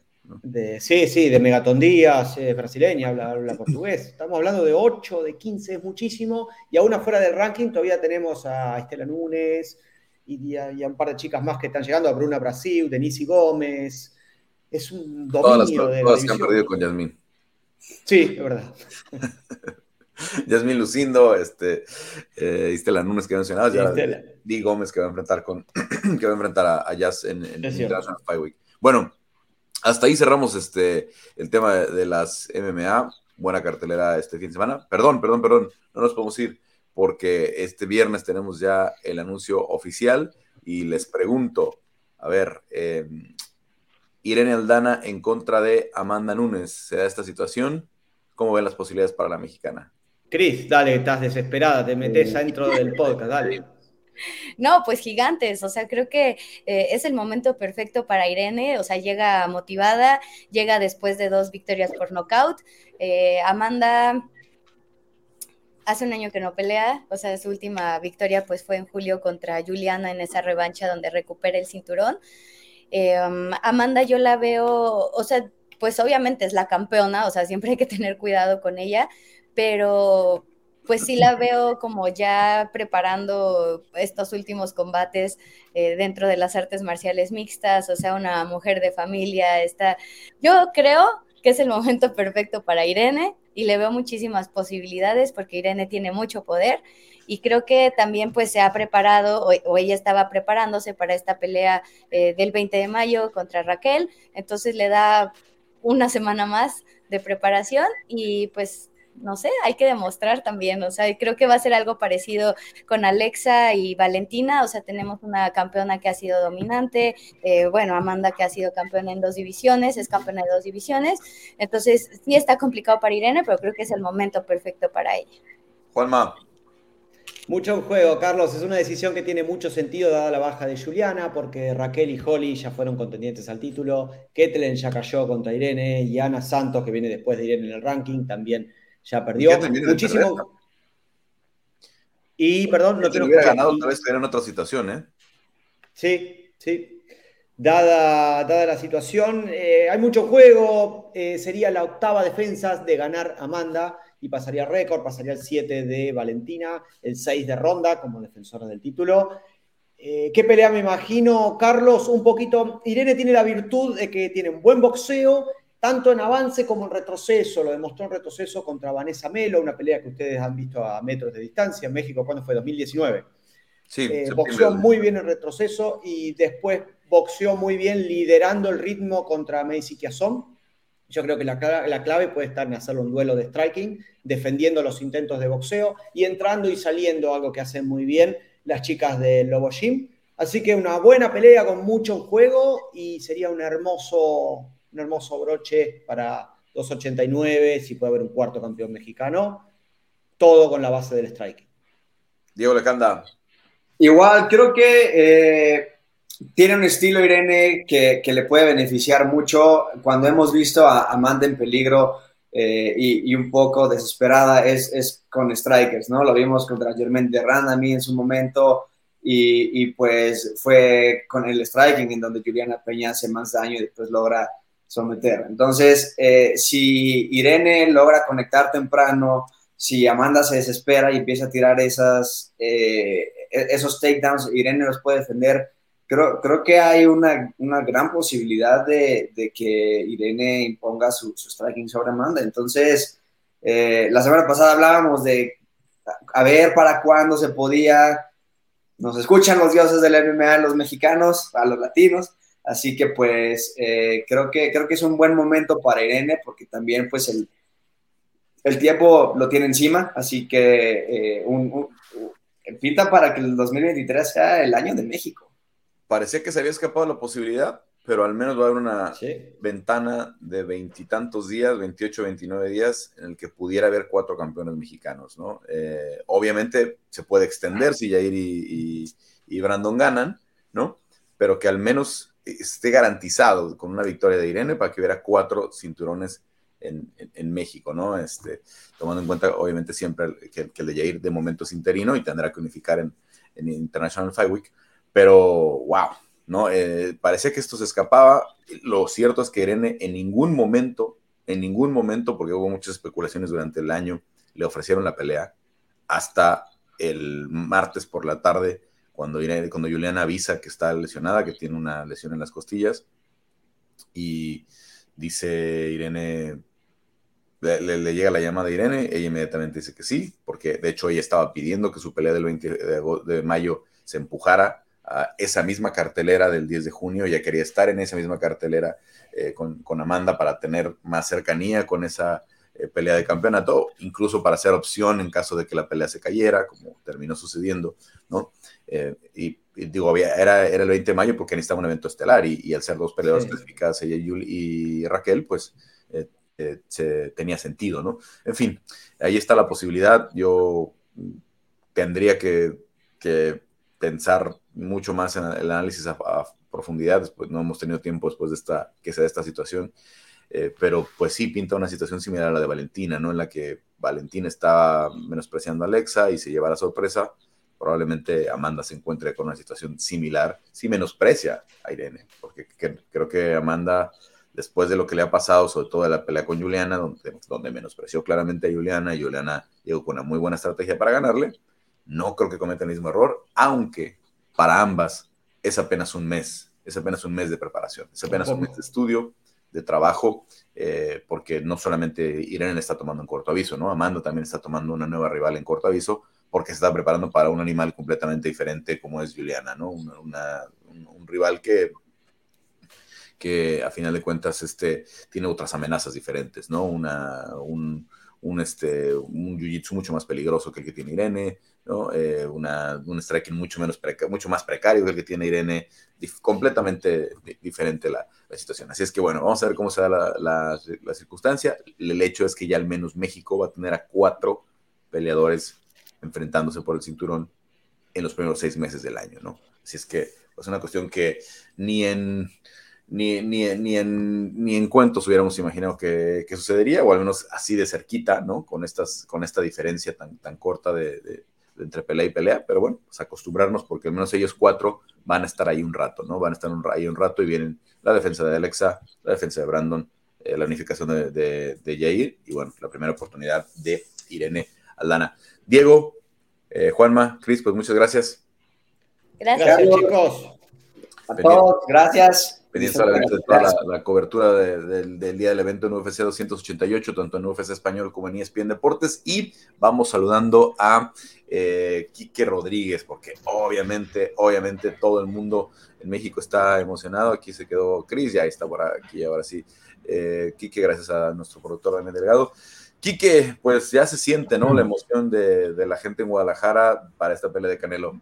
sí, sí, de Megaton Díaz, es brasileña, habla, [LAUGHS] portugués. Estamos hablando de 8, de 15, es muchísimo. Y aún afuera del ranking todavía tenemos a Estela Núñez y, a, un par de chicas más que están llegando, a Bruna Brasil, Denise Gómez. Es un dominio todas las, de todas que han perdido con Yasmín. Sí, es verdad. [LAUGHS] Yasmin Lucindo, este, eh, Istela Núñez que mencionabas, ya Di Gómez que va a enfrentar con [CLEARS THROAT] que va a enfrentar a, Jazz en, en International Fight Week. Bueno, hasta ahí cerramos este el tema de, las MMA. Buena cartelera este fin de semana. Perdón, perdón, perdón, no nos podemos ir porque este viernes tenemos ya el anuncio oficial y les pregunto, a ver, eh, Irene Aldana en contra de Amanda Nunes, ¿se da esta situación? ¿Cómo ven las posibilidades para la mexicana? Cris, dale, estás desesperada, te metes adentro del podcast, dale. No, pues gigantes, o sea, creo que eh, es el momento perfecto para Irene, o sea, llega motivada, llega después de dos victorias por nocaut. Eh, Amanda hace un año que no pelea, o sea, su última victoria pues fue en julio contra Juliana en esa revancha donde recupera el cinturón. Eh, um, Amanda yo la veo, o sea, pues obviamente es la campeona, o sea, siempre hay que tener cuidado con ella, pero pues sí la veo como ya preparando estos últimos combates eh, dentro de las artes marciales mixtas, o sea, una mujer de familia, está, yo creo que es el momento perfecto para Irene y le veo muchísimas posibilidades porque Irene tiene mucho poder y creo que también pues se ha preparado o, ella estaba preparándose para esta pelea eh, del 20 de mayo contra Raquel, entonces le da una semana más de preparación y pues no sé, hay que demostrar también, o sea, creo que va a ser algo parecido con Alexa y Valentina, o sea, tenemos una campeona que ha sido dominante, eh, bueno, Amanda que ha sido campeona en dos divisiones, es campeona de dos divisiones, entonces sí está complicado para Irene, pero creo que es el momento perfecto para ella. Juanma. Mucho en juego, Carlos. Es una decisión que tiene mucho sentido dada la baja de Juliana, porque Raquel y Holly ya fueron contendientes al título. Ketlen ya cayó contra Irene y Ana Santos, que viene después de Irene en el ranking, también ya perdió muchísimo. Y perdón, no si hubiera ganado, tal vez en otra situación, ¿eh? Sí, sí. Dada, dada la situación, eh, hay mucho juego. Eh, sería la octava defensa de ganar Amanda y pasaría récord, pasaría el 7 de Valentina, el 6 de Ronda como defensora del título. Eh, ¿Qué pelea me imagino, Carlos? Un poquito. Irene tiene la virtud de que tiene un buen boxeo tanto en avance como en retroceso. Lo demostró en retroceso contra Vanessa Melo, una pelea que ustedes han visto a metros de distancia en México, cuando fue? 2019. Sí, eh, boxeó muy bien en retroceso y después boxeó muy bien liderando el ritmo contra Macy Kiazón. Yo creo que la, la, clave puede estar en hacerlo un duelo de striking, defendiendo los intentos de boxeo y entrando y saliendo, algo que hacen muy bien las chicas de Lobo Gym. Así que una buena pelea con mucho juego y sería un hermoso un hermoso broche para 2.89, si puede haber un cuarto campeón mexicano, todo con la base del strike. Diego Lecanda. Igual, creo que eh, tiene un estilo Irene que, le puede beneficiar mucho. Cuando hemos visto a Amanda en peligro eh, y, un poco desesperada es, con strikers, ¿no? Lo vimos contra Germaine Derrand a mí en su momento. Y, y, pues fue con el striking en donde Juliana Peña hace más daño y después logra someter. Entonces, eh, si Irene logra conectar temprano, si Amanda se desespera y empieza a tirar esas, eh, e-, esos takedowns, Irene los puede defender. Creo, creo que hay una, una gran posibilidad de, de, que Irene imponga su, su, striking sobre Amanda. Entonces, eh, la semana pasada hablábamos de a ver para cuándo se podía. Nos escuchan los dioses del MMA, los mexicanos, a los latinos. Así que pues eh, creo, que, creo que es un buen momento para Irene porque también pues el, el tiempo lo tiene encima, así que eh, un, pinta para que el 2023 sea el año de México. Parecía que se había escapado la posibilidad, pero al menos va a haber una ventana de veintitantos días, 28, 29 días, en el que pudiera haber cuatro campeones mexicanos, ¿no? Eh, obviamente se puede extender si Jair y, y, y Brandon ganan, ¿no? Pero que al menos esté garantizado con una victoria de Irene para que hubiera cuatro cinturones en, México, ¿no? Este, tomando en cuenta, obviamente, siempre que, el de Jair de momento es interino y tendrá que unificar en, International Fight Week, pero wow, ¿no? Eh, parece que esto se escapaba. Lo cierto es que Irene en ningún momento, en ningún momento, porque hubo muchas especulaciones durante el año, le ofrecieron la pelea hasta el martes por la tarde cuando, cuando Juliana avisa que está lesionada, que tiene una lesión en las costillas, y dice Irene, le, llega la llamada Irene, ella inmediatamente dice que sí, porque de hecho ella estaba pidiendo que su pelea del 20 de, mayo se empujara a esa misma cartelera del 10 de junio, ella quería estar en esa misma cartelera eh, con, Amanda para tener más cercanía con esa eh, pelea de campeonato, incluso para ser opción en caso de que la pelea se cayera, como terminó sucediendo, ¿no? Eh, y, digo, era, era el 20 de mayo porque necesitaba un evento estelar y, al ser dos peleadoras clasificadas, ella y, Raquel, pues eh, se, tenía sentido, ¿no? En fin, ahí está la posibilidad. Yo tendría que, pensar mucho más en el análisis a, profundidad, después no hemos tenido tiempo después de esta, que se esta situación, eh, pero pues sí pinta una situación similar a la de Valentina, ¿no? En la que Valentina está menospreciando a Alexa y se lleva la sorpresa, probablemente Amanda se encuentre con una situación similar, si menosprecia a Irene, porque creo que Amanda después de lo que le ha pasado, sobre todo de la pelea con Juliana, donde, donde menospreció claramente a Juliana, y Juliana llegó con una muy buena estrategia para ganarle, no creo que cometa el mismo error, aunque para ambas es apenas un mes, es apenas un mes de preparación, es apenas un mes de estudio, de trabajo, eh, porque no solamente Irene está tomando en corto aviso, ¿no? Amanda también está tomando una nueva rival en corto aviso, porque se está preparando para un animal completamente diferente como es Juliana, ¿no? un, un rival que que a final de cuentas este, tiene otras amenazas diferentes, ¿no? Una, un, un, este, un jiu-jitsu mucho más peligroso que el que tiene Irene, Eh, una, un striking mucho, menos mucho más precario que el que tiene Irene, completamente diferente la, situación. Así es que bueno, vamos a ver cómo se da la, la, circunstancia. El hecho es que ya al menos México va a tener a cuatro peleadores enfrentándose por el cinturón en los primeros seis meses del año, ¿no? Así es que es pues, una cuestión que ni en ni, ni, ni, en, ni en cuentos hubiéramos imaginado que, sucedería, o al menos así de cerquita, ¿no? Con, estas, con esta diferencia tan, tan corta de, entre pelea y pelea, pero bueno, pues acostumbrarnos porque al menos ellos cuatro van a estar ahí un rato, ¿no? Van a estar ahí un rato y vienen la defensa de Alexa, la defensa de Brandon, eh, la unificación de, de, Jair y bueno, la primera oportunidad de Irene Aldana. Diego, eh, Juanma, Cris, pues muchas gracias. Gracias, chicos. A todos, gracias pendiente de toda la, cobertura del día del evento en UFC 288, tanto en UFC Español como en ESPN Deportes. Y vamos saludando a eh, Quique Rodríguez, porque obviamente, obviamente todo el mundo en México está emocionado. Aquí se quedó Cris, ya está por aquí, ahora sí. Eh, Quique, gracias a nuestro productor Daniel Delgado. Quique, pues ya se siente, ¿no? La emoción de, de la gente en Guadalajara para esta pelea de Canelo.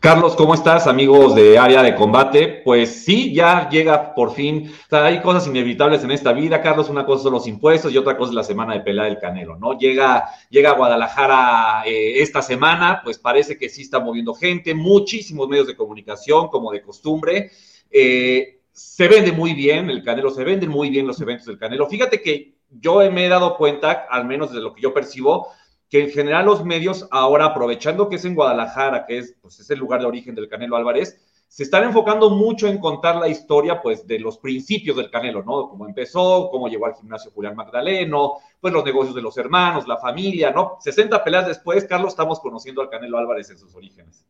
Carlos, ¿cómo estás, amigos de área de combate? Pues sí, ya llega por fin. Hay cosas inevitables en esta vida, Carlos. Una cosa son los impuestos y otra cosa es la semana de pelea del Canelo, ¿no? Llega, llega a Guadalajara eh, esta semana, pues parece que sí está moviendo gente, muchísimos medios de comunicación, como de costumbre. Eh, se vende muy bien el Canelo, se venden muy bien los eventos del Canelo. Fíjate que yo me he dado cuenta, al menos de lo que yo percibo, que en general los medios ahora, aprovechando que es en Guadalajara, que es, pues, es el lugar de origen del Canelo Álvarez, se están enfocando mucho en contar la historia, pues, de los principios del Canelo, ¿no? Cómo empezó, cómo llegó al gimnasio Julián Magdaleno, pues los negocios de los hermanos, la familia, ¿no? 60 peleas después, Carlos, estamos conociendo al Canelo Álvarez en sus orígenes.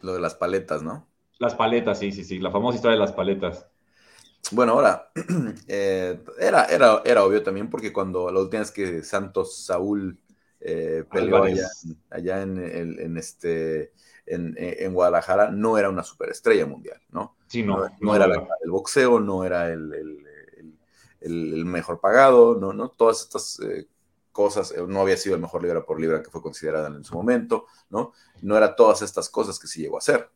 Lo de las paletas, ¿no? Las paletas, sí, sí, sí, la famosa historia de las paletas. Bueno, ahora, [CLEARS THROAT] eh, era, era, era obvio también porque cuando la última vez que Santos Saúl eh, peleó allá, en, este, en, Guadalajara, no era una superestrella mundial, ¿no? Sí, no, no, era el boxeo, no era el, mejor pagado, no, no, todas estas eh, cosas, eh, no había sido el mejor libra por libra que fue considerada en su momento, ¿no? No era todas estas cosas que sí llegó a ser.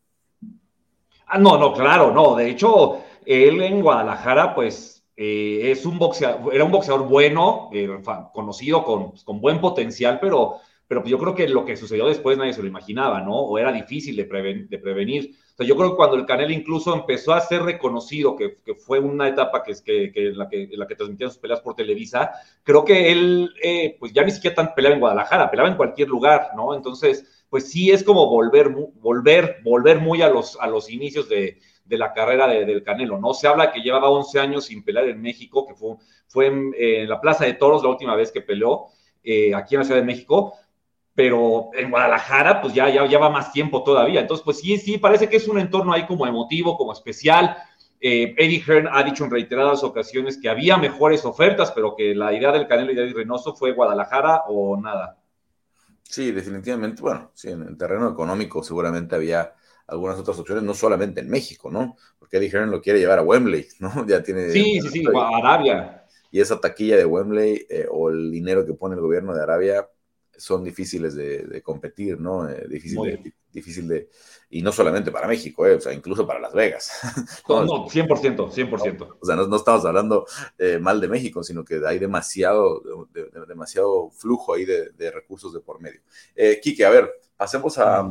Ah, no, no, claro, no. De hecho, él en Guadalajara, pues eh, es un boxeador, era un boxeador bueno, eh, conocido, con, con, buen potencial, pero, pero yo creo que lo que sucedió después nadie se lo imaginaba, ¿no? O era difícil de, de prevenir. O sea, yo creo que cuando el Canelo incluso empezó a ser reconocido, que, que fue una etapa que, que, que, en, la que, en la que transmitían sus peleas por Televisa, creo que él, eh, pues ya ni siquiera tan peleaba en Guadalajara, peleaba en cualquier lugar, ¿no? Entonces, pues sí es como volver, volver, volver muy a los, a los inicios de, de la carrera del Canelo, ¿no? Se habla que llevaba 11 años sin pelear en México, que fue, fue en, la Plaza de Toros la última vez que peleó, eh, aquí en la Ciudad de México, pero en Guadalajara, pues ya, ya, ya va más tiempo todavía. Entonces, pues sí, sí, parece que es un entorno ahí como emotivo, como especial. Eh, Eddie Hearn ha dicho en reiteradas ocasiones que había mejores ofertas, pero que la idea del Canelo y de Eddie Reynoso fue Guadalajara o nada. Sí, definitivamente. Bueno, sí, en el terreno económico seguramente había algunas otras opciones, no solamente en México, ¿no? Porque Eddie Hearn lo quiere llevar a Wembley, ¿no? [LAUGHS] Ya tiene. Sí, sí, sí, a Arabia. Y esa taquilla de Wembley eh, o el dinero que pone el gobierno de Arabia son difíciles de, competir, ¿no? Eh, difícil, de, difícil de... Y no solamente para México, eh, o sea, incluso para Las Vegas. [LAUGHS] no, no, 100%, 100%. o sea, no, estamos hablando eh, mal de México, sino que hay demasiado, demasiado flujo ahí de, recursos de por medio. Eh, Quique, a ver, pasemos a,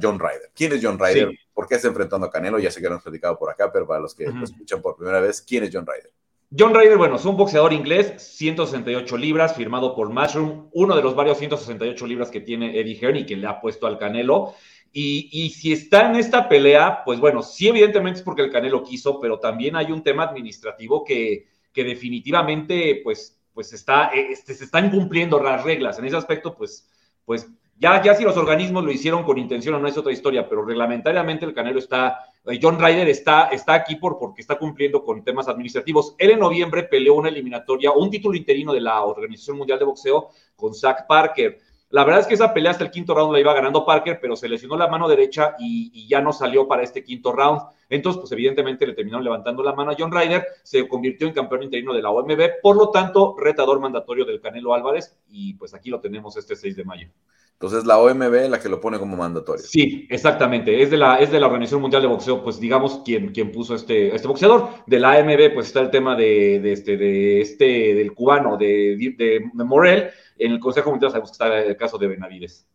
John Ryder. ¿Quién es John Ryder? ¿Por qué está enfrentando a Canelo? Ya sé que lo hemos platicado por acá, pero para los que lo escuchan por primera vez, ¿quién es John Ryder? John Ryder, bueno, es un boxeador inglés, 168 libras, firmado por Mushroom, uno de los varios 168 libras que tiene Eddie Hearn y que le ha puesto al Canelo. Y, si está en esta pelea, pues bueno, sí, evidentemente es porque el Canelo quiso, pero también hay un tema administrativo que, que definitivamente, pues, pues está, este, se están cumpliendo las reglas. En ese aspecto, pues, pues ya, ya si los organismos lo hicieron con intención o no es otra historia, pero reglamentariamente el Canelo está, eh, John Ryder está, está aquí por, porque está cumpliendo con temas administrativos. Él en noviembre peleó una eliminatoria, un título interino de la Organización Mundial de Boxeo con Zach Parker. La verdad es que esa pelea hasta el quinto round la iba ganando Parker, pero se lesionó la mano derecha y, ya no salió para este quinto round. Entonces, pues evidentemente le terminaron levantando la mano a John Ryder, se convirtió en campeón interino de la OMB, por lo tanto, retador mandatorio del Canelo Álvarez, y pues aquí lo tenemos este 6 de mayo. Entonces, la OMB la que lo pone como mandatorio. Sí, exactamente. Es de la, es de la Organización Mundial de Boxeo, pues digamos, quien, quien puso este, este boxeador. De la AMB, pues está el tema de, de este, de este, del cubano, de, de Morel, en el Consejo Mundial sabemos que está el caso de Benavides.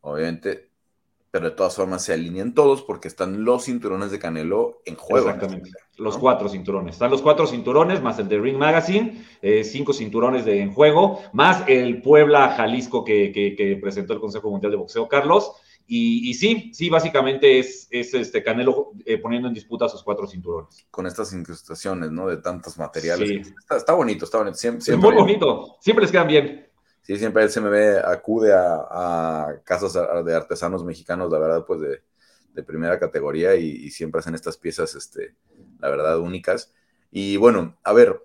Obviamente, pero de todas formas se alinean todos porque están los cinturones de Canelo en juego. Exactamente, los cuatro cinturones. Están los cuatro cinturones, más el de Ring Magazine, eh, cinco cinturones de, en juego, más el Puebla Jalisco que, presentó el Consejo Mundial de Boxeo, Carlos. Y, sí, sí, básicamente es, este Canelo eh, poniendo en disputa sus cuatro cinturones. Con estas incrustaciones, ¿no? De tantos materiales. Está, bonito, está bonito. Siempre, muy bonito, siempre les quedan bien. Sí, siempre el CMB acude a, casas de artesanos mexicanos, la verdad, pues de, primera categoría y, siempre hacen estas piezas, este, la verdad, únicas. Y bueno, a ver,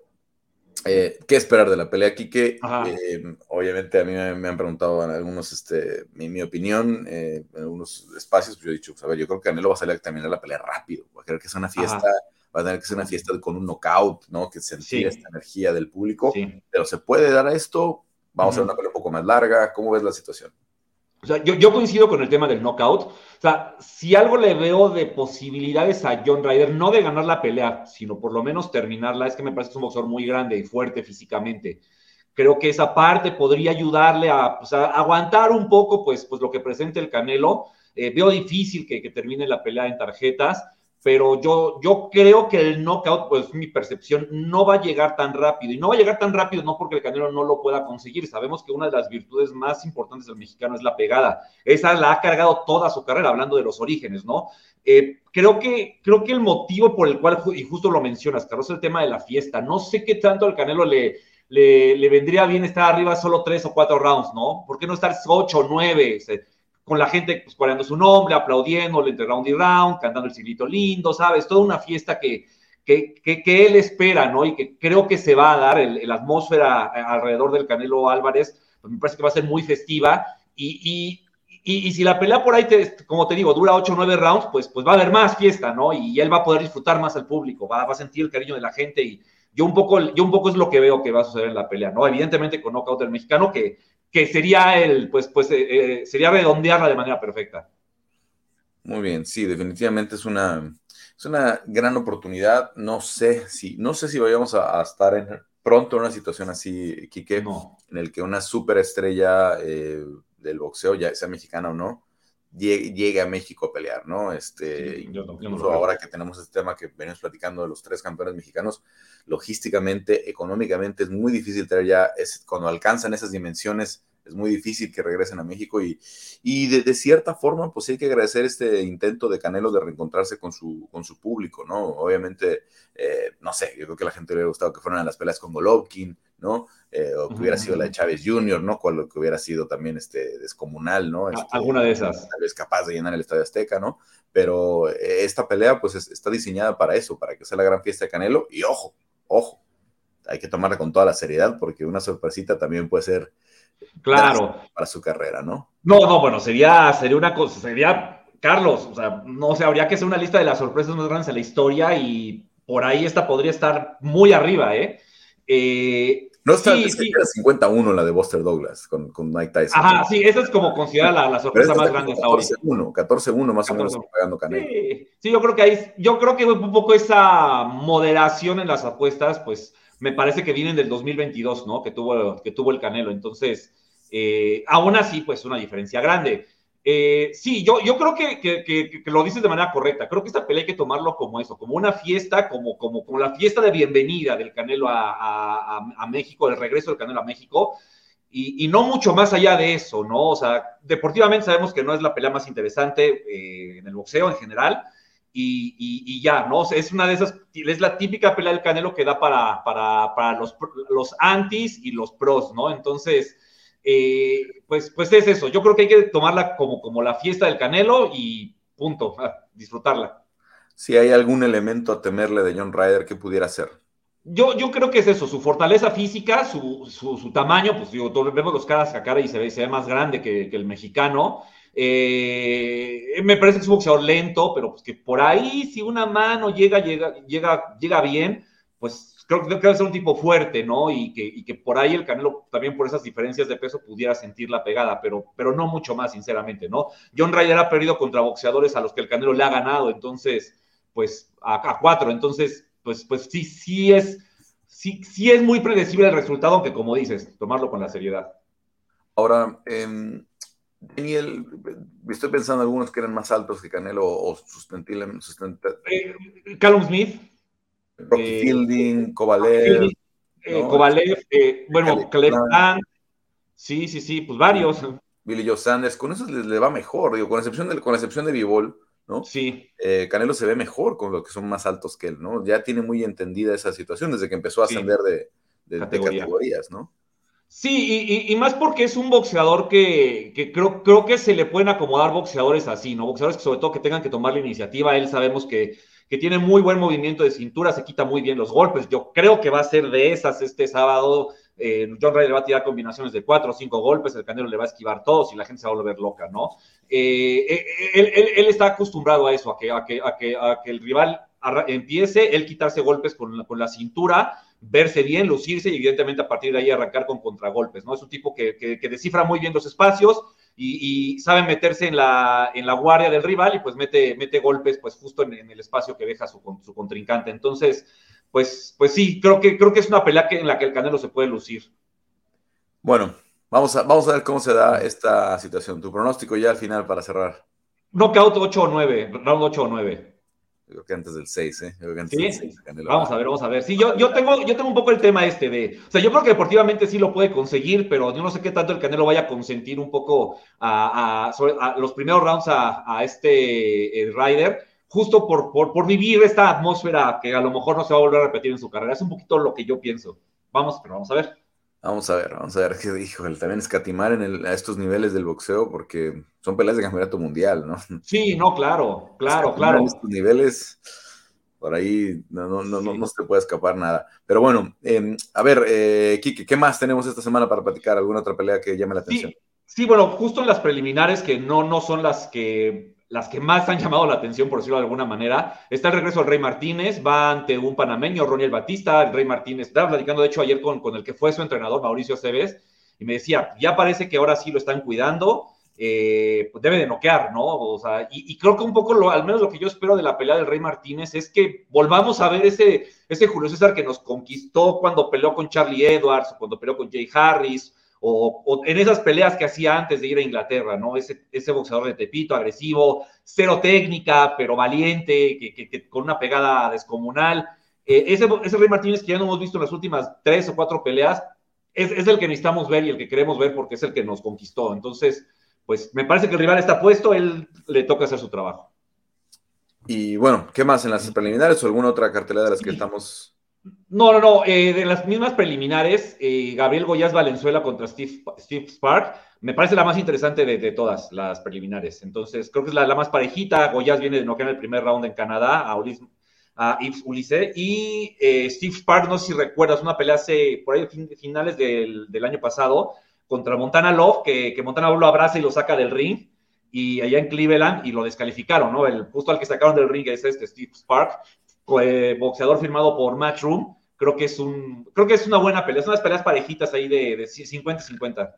eh, ¿qué esperar de la pelea, aquí? Que eh, obviamente a mí me, han preguntado en algunos, este, mi, opinión, eh, en algunos espacios, pues yo he dicho, pues, a ver, yo creo que Canelo va a salir a terminar la pelea rápido, va a querer que sea una fiesta. va a tener que ser una fiesta con un knockout, ¿no? Que sentir esta energía del público, pero se puede dar a esto, Vamos a hacer una pelea un poco más larga. ¿Cómo ves la situación? O sea, yo, coincido con el tema del knockout. O sea, si algo le veo de posibilidades a John Ryder, no de ganar la pelea, sino por lo menos terminarla, es que me parece que es un boxeador muy grande y fuerte físicamente. Creo que esa parte podría ayudarle a, pues, aguantar un poco pues, pues, lo que presente el Canelo. Eh, veo difícil que, que termine la pelea en tarjetas pero yo, yo creo que el knockout, pues mi percepción, no va a llegar tan rápido. Y no va a llegar tan rápido no porque el Canelo no lo pueda conseguir. Sabemos que una de las virtudes más importantes del mexicano es la pegada. Esa la ha cargado toda su carrera, hablando de los orígenes, ¿no? Eh, creo, que, creo que el motivo por el cual, y justo lo mencionas, Carlos, el tema de la fiesta. No sé qué tanto al Canelo le, le, vendría bien estar arriba solo tres o cuatro rounds, ¿no? ¿Por qué no estar ocho o nueve? Con la gente pues, coreando su nombre, aplaudiéndole entre round y round, cantando el silito lindo, ¿sabes? Toda una fiesta que, que, que, él espera, ¿no? Y que creo que se va a dar, la atmósfera alrededor del Canelo Álvarez, pues me parece que va a ser muy festiva. Y, y, y, si la pelea por ahí, como te digo, dura 8 o 9 rounds, pues, pues va a haber más fiesta, ¿no? Y él va a poder disfrutar más al público, va, va a sentir el cariño de la gente y yo un poco, yo un poco es lo que veo que va a suceder en la pelea, ¿no? Evidentemente con knockout del mexicano, que, que sería el, pues, pues eh, eh, sería redondearla de manera perfecta. Muy bien, sí, definitivamente es una, es una gran oportunidad. No sé si, no sé si vayamos a, estar en, pronto en una situación así, Quique, en el que una superestrella eh, del boxeo, ya sea mexicana o no, llegue, a México a pelear, ¿no? Este, incluso ahora que tenemos este tema que venimos platicando de los tres campeones mexicanos, logísticamente, económicamente es muy difícil traer ya, es, cuando alcanzan esas dimensiones es muy difícil que regresen a México y, y de, cierta forma, pues hay que agradecer este intento de Canelo de reencontrarse con su, con su público, ¿no? Obviamente, eh, no sé, yo creo que a la gente le hubiera gustado que fueran a las peleas con Golovkin, ¿no? Eh, o que hubiera sido la de Chávez Jr., ¿no? Cual que hubiera sido también este, descomunal, ¿no? Este, Alguna de esas. Tal vez capaz de llenar el Estadio Azteca, ¿no? Pero eh, esta pelea, pues, está diseñada para eso, para que sea la gran fiesta de Canelo. Y ojo, ojo, hay que tomarla con toda la seriedad porque una sorpresita también puede ser claro para su carrera, ¿no? No, no, bueno, sería, sería una cosa, sería, Carlos, o sea, no sé, habría que hacer una lista de las sorpresas más grandes en la historia y por ahí esta podría estar muy arriba, ¿eh? eh no está sí, sí. 51 la de Buster Douglas con, con Mike Tyson. Ajá, sí, esa es como considerada la, sorpresa más grande hasta ahora. 14-1, 14-1 más o menos pegando Canelo. Sí, sí, yo creo que ahí, yo creo que un poco esa moderación en las apuestas, pues me parece que vienen del 2022, ¿no? Que tuvo, que tuvo el Canelo. Entonces, eh, aún así, pues una diferencia grande. Eh, sí, yo, yo creo que, que, lo dices de manera correcta. Creo que esta pelea hay que tomarlo como eso, como una fiesta, como, como, como la fiesta de bienvenida del Canelo a, a, México, el regreso del Canelo a México. Y, y, no mucho más allá de eso, ¿no? O sea, deportivamente sabemos que no es la pelea más interesante eh, en el boxeo en general, y, ya, ¿no? Es una de esas, es la típica pelea del Canelo que da para, para, los, los antis y los pros, ¿no? Entonces, eh, pues, pues es eso. Yo creo que hay que tomarla como, como la fiesta del Canelo y punto, disfrutarla. Si hay algún elemento a temerle de John Ryder, ¿qué pudiera ser? Yo, yo creo que es eso, su fortaleza física, su, su, tamaño, pues digo, todos vemos los caras a cara y se ve, se ve más grande que, que el mexicano. Eh, me parece que es un boxeador lento, pero pues que por ahí, si una mano llega, llega, llega, llega bien, pues creo, que debe ser un tipo fuerte, ¿no? Y que, y que por ahí el Canelo, también por esas diferencias de peso, pudiera sentir la pegada, pero, pero no mucho más, sinceramente, ¿no? John Ryder ha perdido contra boxeadores a los que el Canelo le ha ganado, entonces, pues, a, cuatro, entonces, pues, pues sí, sí es, sí, sí es muy predecible el resultado, aunque como dices, tomarlo con la seriedad. Ahora, eh, Daniel, estoy pensando algunos que eran más altos que Canelo o sustentables. Eh, Callum Smith. Rocky eh, Fielding, Kovalev. Eh, Kovalev, bueno, Caleb Sí, sí, sí, pues varios. Billy Joe Sanders, con eso le, va mejor, digo, con excepción de, con excepción de Bivol, ¿no? Sí. Canelo se ve mejor con los que son más altos que él, ¿no? Ya tiene muy entendida esa situación desde que empezó a ascender de, de, categorías, ¿no? Sí, y, más porque es un boxeador que, creo, creo, que se le pueden acomodar boxeadores así, ¿no? Boxeadores que sobre todo que tengan que tomar la iniciativa. Él sabemos que, tiene muy buen movimiento de cintura, se quita muy bien los golpes. Yo creo que va a ser de esas este sábado. Eh, John Ryder va a tirar combinaciones de cuatro o cinco golpes, el Canelo le va a esquivar todos y la gente se va a volver loca, ¿no? Eh, eh, él, está acostumbrado a eso, a que, a que, a que, a que el rival empiece, él quitarse golpes con, con la cintura verse bien, lucirse y evidentemente a partir de ahí arrancar con contragolpes, ¿no? Es un tipo que, que, descifra muy bien los espacios y, sabe meterse en la, en la guardia del rival y pues mete, mete golpes pues justo en, el espacio que deja su, su, contrincante. Entonces, pues, pues sí, creo que, creo que es una pelea que, en la que el Canelo se puede lucir. Bueno, vamos a, vamos a ver cómo se da esta situación. Tu pronóstico ya al final para cerrar. Knockout 8 o 9, round 8 o 9. Creo que antes del 6, ¿eh? ¿Sí? vamos a ver, vamos a ver. Sí, yo, yo, tengo, yo tengo un poco el tema este de. O sea, yo creo que deportivamente sí lo puede conseguir, pero yo no sé qué tanto el Canelo vaya a consentir un poco a, los primeros rounds a, este eh, Ryder, justo por, por, por, vivir esta atmósfera que a lo mejor no se va a volver a repetir en su carrera. Es un poquito lo que yo pienso. Vamos, pero vamos a ver. Vamos a ver, vamos a ver qué dijo. También escatimar en el, a estos niveles del boxeo porque son peleas de campeonato mundial, ¿no? Sí, no, claro, claro, claro. En estos niveles, por ahí no, no, no, no, se puede escapar nada. Pero bueno, em, a ver, eh, Kike, ¿qué más tenemos esta semana para platicar? ¿Alguna otra pelea que llame la atención? Sí, sí bueno, justo en las preliminares que no, no son las que las que más han llamado la atención, por decirlo de alguna manera. Está el regreso del Rey Martínez, va ante un panameño, Roniel Batista, el Rey Martínez. Estaba platicando, de hecho, ayer con, con el que fue su entrenador, Mauricio Cebes, y me decía, ya parece que ahora sí lo están cuidando, eh, pues debe de noquear, ¿no? O sea, y, creo que un poco, lo, al menos lo que yo espero de la pelea del Rey Martínez es que volvamos a ver ese, ese Julio César que nos conquistó cuando peleó con Charlie Edwards, cuando peleó con Jay Harris, o, en esas peleas que hacía antes de ir a Inglaterra, ¿no? Ese, ese boxeador de Tepito, agresivo, cero técnica, pero valiente, que, con una pegada descomunal. Eh, ese, ese Rey Martínez que ya no hemos visto en las últimas tres o cuatro peleas, es, es, el que necesitamos ver y el que queremos ver porque es el que nos conquistó. Entonces, pues me parece que el rival está puesto, él le toca hacer su trabajo. Y bueno, ¿qué más en las preliminares o alguna otra cartelera de las que estamos? No, no, no. Eh, de las mismas preliminares, eh, Gabriel Goyas Valenzuela contra Steve, Steve Spark, me parece la más interesante de, todas las preliminares. Entonces, creo que es la, la más parejita. Goyas viene de noquear en el primer round en Canadá a, Ulis, a Yves Ulisse. Y eh, Steve Spark, no sé si recuerdas, una pelea hace por ahí finales del, del año pasado contra Montana Love, que, que Montana Love lo abraza y lo saca del ring y allá en Cleveland y lo descalificaron, ¿no? El justo al que sacaron del ring es este Steve Spark, boxeador firmado por Matchroom. Creo que es un, creo que es una buena pelea, son unas peleas parejitas ahí de 50-50.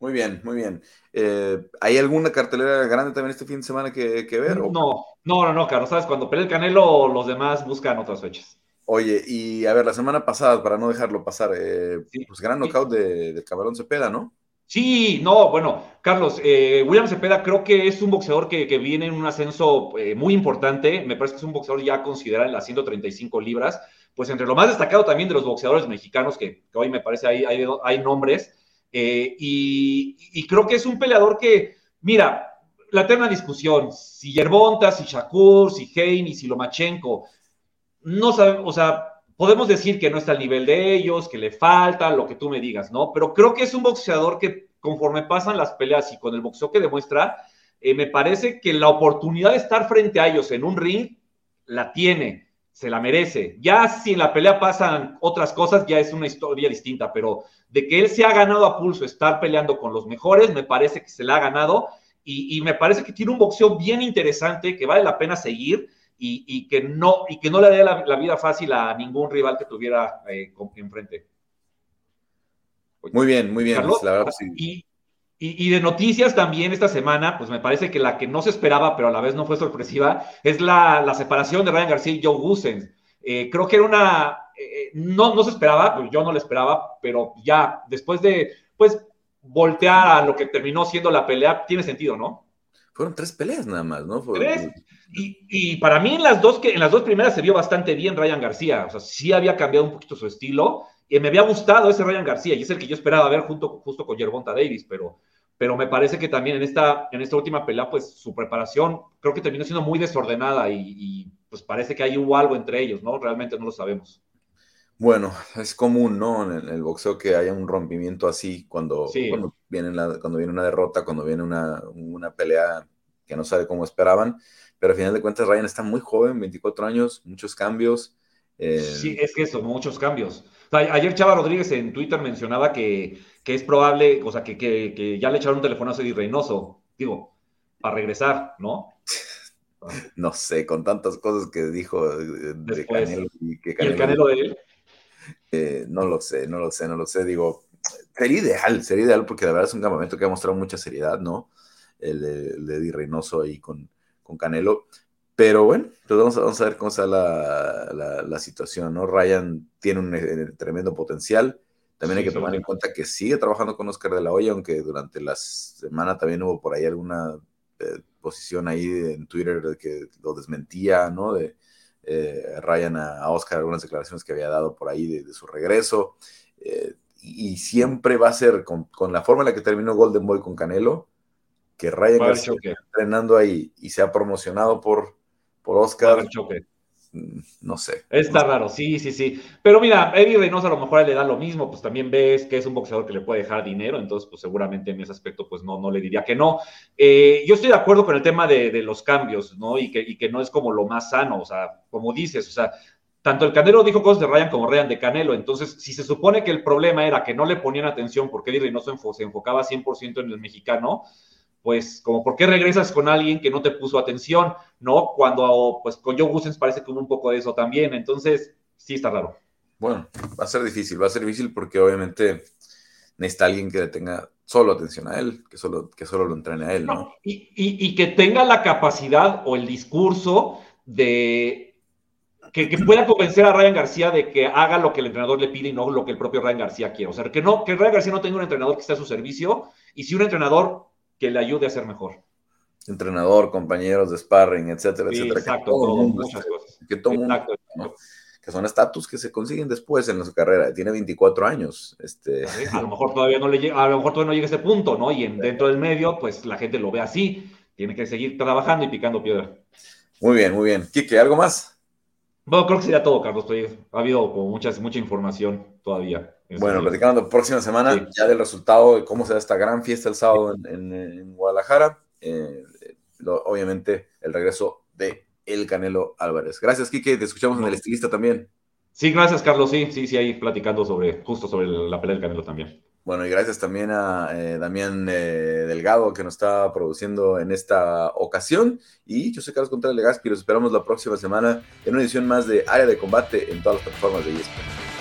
Muy bien, muy bien. Eh, ¿Hay alguna cartelera grande también este fin de semana que, que ver? No, no, no, no, Carlos, sabes, cuando pelea el Canelo, los demás buscan otras fechas. Oye, y a ver, la semana pasada, para no dejarlo pasar, eh, sí, pues gran knockout de, de Camarón Cepeda, ¿no? Sí, no, bueno, Carlos, eh, William Cepeda creo que es un boxeador que, que viene en un ascenso eh, muy importante. Me parece que es un boxeador ya considerado en las 135 libras. Pues entre lo más destacado también de los boxeadores mexicanos, que, hoy me parece hay, hay, nombres. Eh, y, creo que es un peleador que, mira, la eterna discusión, si Yerbonta, si Shakur, si Heine, si Lomachenko, no sabemos, o sea, podemos decir que no está al nivel de ellos, que le falta, lo que tú me digas, ¿no? Pero creo que es un boxeador que conforme pasan las peleas y con el boxeo que demuestra, eh, me parece que la oportunidad de estar frente a ellos en un ring la tiene, se la merece. Ya si en la pelea pasan otras cosas, ya es una historia distinta, pero de que él se ha ganado a pulso estar peleando con los mejores, me parece que se la ha ganado y, y me parece que tiene un boxeo bien interesante, que vale la pena seguir y, y, que, no, y que no le dé la, la, vida fácil a ningún rival que tuviera eh, enfrente. Muy bien, muy bien. Carlos, la verdad, sí. y, y, de noticias también esta semana, pues me parece que la que no se esperaba, pero a la vez no fue sorpresiva, es la, la separación de Ryan García y Joe Gusens. Eh, creo que era una. Eh, no, no se esperaba, pues yo no lo esperaba, pero ya después de pues voltear a lo que terminó siendo la pelea, tiene sentido, ¿no? Fueron tres peleas nada más, ¿no? Fueron... Tres. Y, y, para mí en las dos que en las dos primeras se vio bastante bien Ryan García, o sea, sí había cambiado un poquito su estilo y me había gustado ese Ryan García y es el que yo esperaba ver junto justo con Yerbonta Davis, pero pero me parece que también en esta en esta última pelea pues su preparación creo que terminó siendo muy desordenada y, y pues parece que hay hubo algo entre ellos, ¿no? Realmente no lo sabemos. Bueno, es común, ¿no? En el, en el boxeo que haya un rompimiento así cuando, sí. cuando, viene la, cuando viene una derrota, cuando viene una, una pelea que no sale como esperaban pero al final de cuentas Ryan está muy joven, 24 años, muchos cambios. Eh... Sí, es que eso, muchos cambios. Ayer Chava Rodríguez en Twitter mencionaba que, que es probable, o sea, que, que, que, ya le echaron un telefonazo a Reynoso, digo, para regresar, ¿no? [LAUGHS] no sé, con tantas cosas que dijo de, de Canelo y que Canelo, ¿Y el Canelo de él. Eh, no lo sé, no lo sé, no lo sé. Digo, sería ideal, sería ideal porque la verdad es un campamento que ha mostrado mucha seriedad, ¿no? El de, el de Eddie Reynoso ahí con, con Canelo. Pero bueno, pues vamos a, vamos a ver cómo está la, la, la, situación, ¿no? Ryan tiene un, un eh, tremendo potencial. También hay que tomar en cuenta que sigue trabajando con Oscar de la Hoya, aunque durante la semana también hubo por ahí alguna eh, posición ahí en Twitter que lo desmentía, ¿no? De eh, Ryan a, a, Oscar, algunas declaraciones que había dado por ahí de, de su regreso. Eh, y, y, siempre va a ser con, con, la forma en la que terminó Golden Boy con Canelo, que Ryan está entrenando ahí y se ha promocionado por, por Oscar. Mm, no sé. Está no raro, sí, sí, sí. Pero mira, Eddie Reynoso a lo mejor le da lo mismo, pues también ves que es un boxeador que le puede dejar dinero, entonces pues seguramente en ese aspecto pues no, no le diría que no. Eh, yo estoy de acuerdo con el tema de, de los cambios, ¿no? Y que, y que no es como lo más sano, o sea, como dices, o sea, tanto el Canelo dijo cosas de Ryan como Ryan de Canelo. Entonces, si se supone que el problema era que no le ponían atención porque Eddie Reynoso se enfocaba 100% en el mexicano, pues como por qué regresas con alguien que no te puso atención, ¿no? Cuando pues con Joe Gusens parece que hubo un poco de eso también, entonces sí está raro. Bueno, va a ser difícil, va a ser difícil porque obviamente necesita alguien que le tenga solo atención a él, que solo, que solo lo entrene a él, ¿no? no y, y, y, que tenga la capacidad o el discurso de que, que, pueda convencer a Ryan García de que haga lo que el entrenador le pide y no lo que el propio Ryan García quiere. O sea, que no, que Ryan García no tenga un entrenador que esté a su servicio y si un entrenador que le ayude a ser mejor. Entrenador, compañeros de sparring, etcétera, sí, etcétera. Exacto, que todo, todo, muchas cosas. Que todo exacto, mundo, ¿no? que son estatus que se consiguen después en su carrera. Tiene 24 años. Este... A lo mejor todavía no le llega, a lo mejor todavía no llega a ese punto, ¿no? Y en, dentro del medio, pues la gente lo ve así. Tiene que seguir trabajando y picando piedra. Muy bien, muy bien. Quique, ¿algo más? Bueno, creo que sería todo, Carlos. Ha habido como muchas, mucha información todavía. Bueno, platicando la próxima semana ya del resultado de cómo será esta gran fiesta el sábado en, Guadalajara. Eh, obviamente, el regreso de el Canelo Álvarez. Gracias, Kike. Te escuchamos en el estilista también. Sí, gracias, Carlos. Sí, sí, sí, ahí platicando sobre, justo sobre la pelea del Canelo también. Bueno, y gracias también a eh, Damián eh, Delgado que nos está produciendo en esta ocasión. Y yo soy Carlos Contreras Legaspi. Los esperamos la próxima semana en una edición más de Área de Combate en todas las plataformas de ESPN.